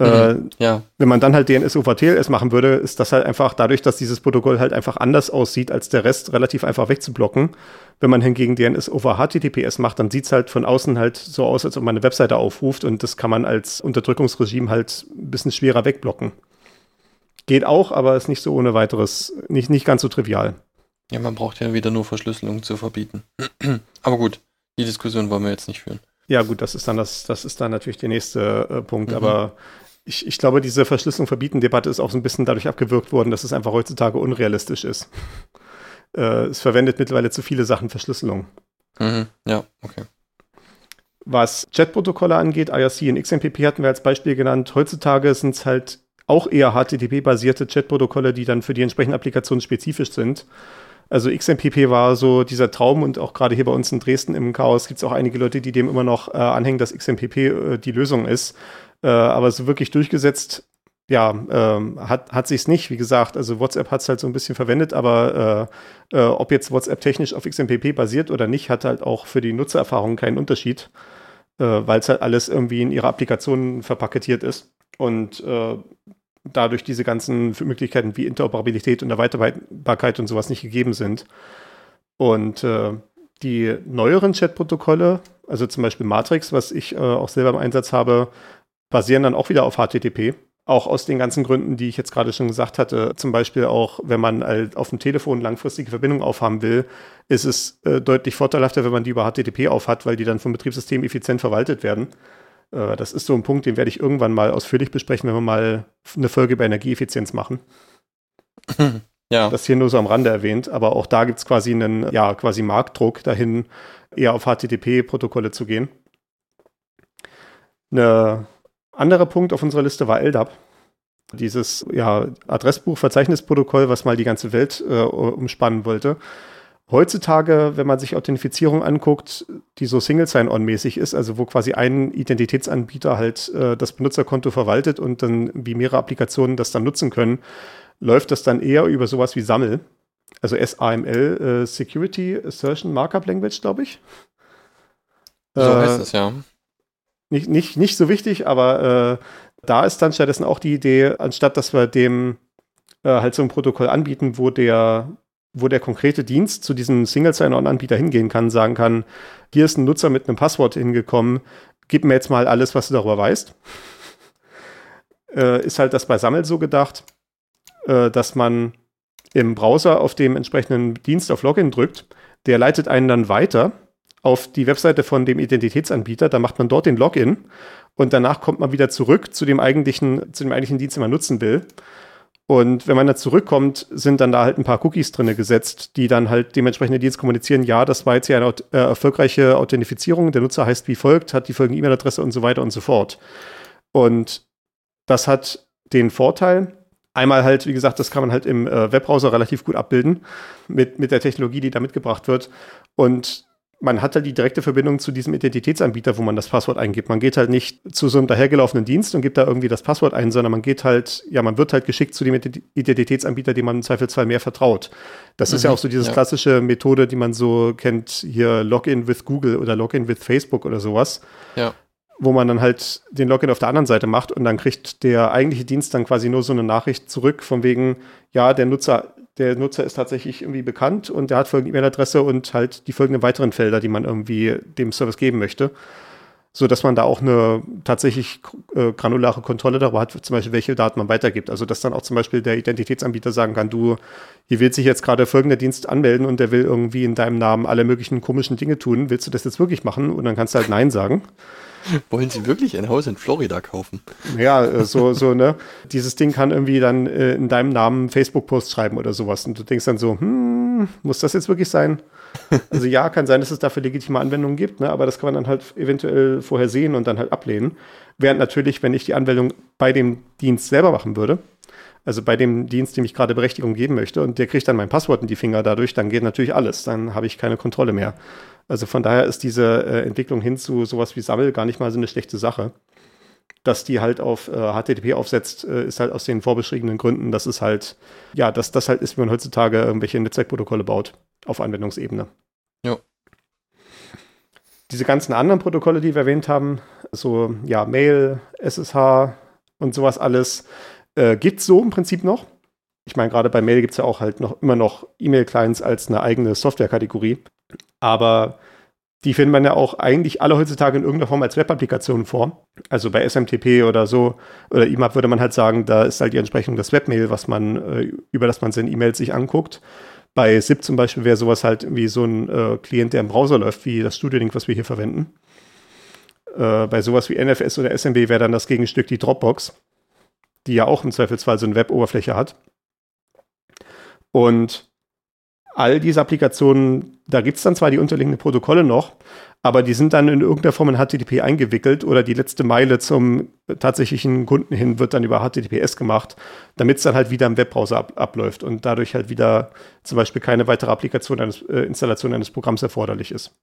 Äh, Mhm. Ja, wenn man dann halt DNS over TLS machen würde, ist das halt einfach dadurch, dass dieses Protokoll halt einfach anders aussieht als der Rest, relativ einfach wegzublocken. Wenn man hingegen DNS over HTTPS macht, dann sieht es halt von außen halt so aus, als ob man eine Webseite aufruft und das kann man als Unterdrückungsregime halt ein bisschen schwerer wegblocken. Geht auch, aber ist nicht so ohne weiteres, nicht, nicht ganz so trivial. ja, man braucht ja wieder nur Verschlüsselung zu verbieten. Aber gut, die Diskussion wollen wir jetzt nicht führen. Ja, gut, das ist dann das, das ist dann natürlich der nächste äh, Punkt. Mhm. Aber ich, ich glaube, diese Verschlüsselung verbieten Debatte ist auch so ein bisschen dadurch abgewürgt worden, dass es einfach heutzutage unrealistisch ist. Äh, es verwendet mittlerweile zu viele Sachen Verschlüsselung. Mhm. Ja, okay. Was Chatprotokolle angeht, IRC und XMPP hatten wir als Beispiel genannt. Heutzutage sind es halt auch eher HTTP-basierte Chatprotokolle, die dann für die entsprechenden Applikationen spezifisch sind. Also XMPP war so dieser Traum und auch gerade hier bei uns in Dresden im Chaos gibt es auch einige Leute, die dem immer noch äh, anhängen, dass XMPP äh, die Lösung ist. Äh, aber so wirklich durchgesetzt, ja, ähm, hat, hat sich es nicht. Wie gesagt, also WhatsApp hat es halt so ein bisschen verwendet, aber äh, äh, ob jetzt WhatsApp technisch auf XMPP basiert oder nicht, hat halt auch für die Nutzererfahrung keinen Unterschied, äh, weil es halt alles irgendwie in ihrer Applikation verpaketiert ist. Und äh, dadurch diese ganzen Möglichkeiten wie Interoperabilität und Erweiterbarkeit und sowas nicht gegeben sind. Und äh, die neueren Chat-Protokolle, also zum Beispiel Matrix, was ich äh, auch selber im Einsatz habe, basieren dann auch wieder auf HTTP. Auch aus den ganzen Gründen, die ich jetzt gerade schon gesagt hatte. Zum Beispiel auch, wenn man halt auf dem Telefon langfristige Verbindungen aufhaben will, ist es äh, deutlich vorteilhafter, wenn man die über HTTP aufhat, weil die dann vom Betriebssystem effizient verwaltet werden. Äh, das ist so ein Punkt, den werde ich irgendwann mal ausführlich besprechen, wenn wir mal eine Folge über Energieeffizienz machen. Ja, Das hier nur so am Rande erwähnt, aber auch da gibt es quasi einen, ja, quasi Marktdruck dahin, eher auf HTTP-Protokolle zu gehen. Ein anderer Punkt auf unserer Liste war LDAP. Dieses ja, Adressbuch-Verzeichnisprotokoll, was mal die ganze Welt äh, umspannen wollte. Heutzutage, wenn man sich Authentifizierung anguckt, die so Single Sign-On-mäßig ist, also wo quasi ein Identitätsanbieter halt äh, das Benutzerkonto verwaltet und dann wie mehrere Applikationen das dann nutzen können, läuft das dann eher über sowas wie SAML, also SAML, äh, Security Assertion Markup Language, glaube ich. so Äh, heißt es ja. Nicht, nicht, nicht so wichtig, aber äh, da ist dann stattdessen auch die Idee, anstatt dass wir dem äh, halt so ein Protokoll anbieten, wo der, wo der konkrete Dienst zu diesem Single Sign-On-Anbieter hingehen kann, sagen kann, hier ist ein Nutzer mit einem Passwort hingekommen, gib mir jetzt mal alles, was du darüber weißt. Äh, ist halt das bei Sammel so gedacht, äh, dass man im Browser auf dem entsprechenden Dienst auf Login drückt, der leitet einen dann weiter auf die Webseite von dem Identitätsanbieter, da macht man dort den Login und danach kommt man wieder zurück zu dem eigentlichen, zu dem eigentlichen Dienst, den man nutzen will. Und wenn man da zurückkommt, sind dann da halt ein paar Cookies drin gesetzt, die dann halt dementsprechend den Dienst kommunizieren, ja, das war jetzt hier eine äh, erfolgreiche Authentifizierung, der Nutzer heißt wie folgt, hat die folgende E-Mail-Adresse und so weiter und so fort. Und das hat den Vorteil, einmal halt, wie gesagt, das kann man halt im äh, Webbrowser relativ gut abbilden mit, mit der Technologie, die da mitgebracht wird. Und man hat halt die direkte Verbindung zu diesem Identitätsanbieter, wo man das Passwort eingibt. Man geht halt nicht zu so einem dahergelaufenen Dienst und gibt da irgendwie das Passwort ein, sondern man geht halt, ja, man wird halt geschickt zu dem Ident- Identitätsanbieter, dem man im Zweifelsfall mehr vertraut. Das ist ja Mhm, auch so diese ja. klassische Methode, die man so kennt, hier Login with Google oder Login with Facebook oder sowas Ja. wo man dann halt den Login auf der anderen Seite macht und dann kriegt der eigentliche Dienst dann quasi nur so eine Nachricht zurück von wegen, ja, der Nutzer der Nutzer ist tatsächlich irgendwie bekannt und der hat folgende E-Mail-Adresse und halt die folgenden weiteren Felder, die man irgendwie dem Service geben möchte. So dass man da auch eine tatsächlich äh, granulare Kontrolle darüber hat, zum Beispiel, welche Daten man weitergibt. Also, dass dann auch zum Beispiel der Identitätsanbieter sagen kann, du, hier will sich jetzt gerade folgender Dienst anmelden und der will irgendwie in deinem Namen alle möglichen komischen Dinge tun. Willst du das jetzt wirklich machen? Und dann kannst du halt Nein sagen. Wollen Sie wirklich ein Haus in Florida kaufen? Ja, äh, so, so, ne? Dieses Ding kann irgendwie dann äh, in deinem Namen Facebook-Post schreiben oder sowas. Und du denkst dann so, hm, muss das jetzt wirklich sein? Also ja, kann sein, dass es dafür legitime Anwendungen gibt, ne? aber das kann man dann halt eventuell vorher sehen und dann halt ablehnen. Während natürlich, wenn ich die Anwendung bei dem Dienst selber machen würde, also bei dem Dienst, dem ich gerade Berechtigung geben möchte, und der kriegt dann mein Passwort in die Finger dadurch, dann geht natürlich alles. Dann habe ich keine Kontrolle mehr. Also von daher ist diese äh, Entwicklung hin zu sowas wie Sammel gar nicht mal so eine schlechte Sache. Dass die halt auf äh, HTTP aufsetzt, äh, ist halt aus den vorbeschriebenen Gründen, dass es halt, ja, dass das halt ist, wie man heutzutage irgendwelche Netzwerkprotokolle baut auf Anwendungsebene. Ja. Diese ganzen anderen Protokolle, die wir erwähnt haben, so ja, Mail, SSH und sowas alles, äh, gibt es so im Prinzip noch. Ich meine, gerade bei Mail gibt es ja auch halt noch immer noch E-Mail-Clients als eine eigene Software-Kategorie. Aber die findet man ja auch eigentlich alle heutzutage in irgendeiner Form als Web-Applikationen vor. Also bei SMTP oder so oder IMAP würde man halt sagen, da ist halt die Entsprechung das Webmail, was man, äh, über das man seine E-Mails sich anguckt. Bei SIP zum Beispiel wäre sowas halt wie so ein äh, Klient, der im Browser läuft, wie das Studio Link, was wir hier verwenden. Äh, bei sowas wie NFS oder SMB wäre dann das Gegenstück die Dropbox, die ja auch im Zweifelsfall so eine Web-Oberfläche hat. Und all diese Applikationen, da gibt es dann zwar die unterliegenden Protokolle noch, aber die sind dann in irgendeiner Form in HTTP eingewickelt oder die letzte Meile zum tatsächlichen Kunden hin wird dann über HTTPS gemacht, damit es dann halt wieder im Webbrowser ab, abläuft und dadurch halt wieder zum Beispiel keine weitere Applikation eines, äh, Installation eines Programms erforderlich ist.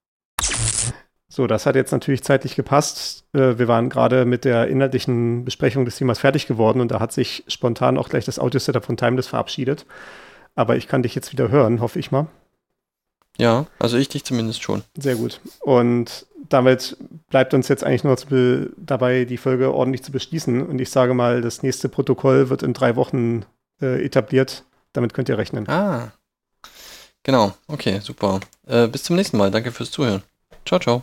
So, das hat jetzt natürlich zeitlich gepasst. Äh, wir waren gerade mit der inhaltlichen Besprechung des Themas fertig geworden und da hat sich spontan auch gleich das Audio-Setup von Timeless verabschiedet. Aber ich kann dich jetzt wieder hören, hoffe ich mal. Ja, also ich dich zumindest schon. Sehr gut. Und damit bleibt uns jetzt eigentlich nur dabei, die Folge ordentlich zu beschließen. Und ich sage mal, das nächste Protokoll wird in drei Wochen äh, etabliert. Damit könnt ihr rechnen. Ah. Genau. Okay, super. Äh, bis zum nächsten Mal. Danke fürs Zuhören. Ciao, ciao.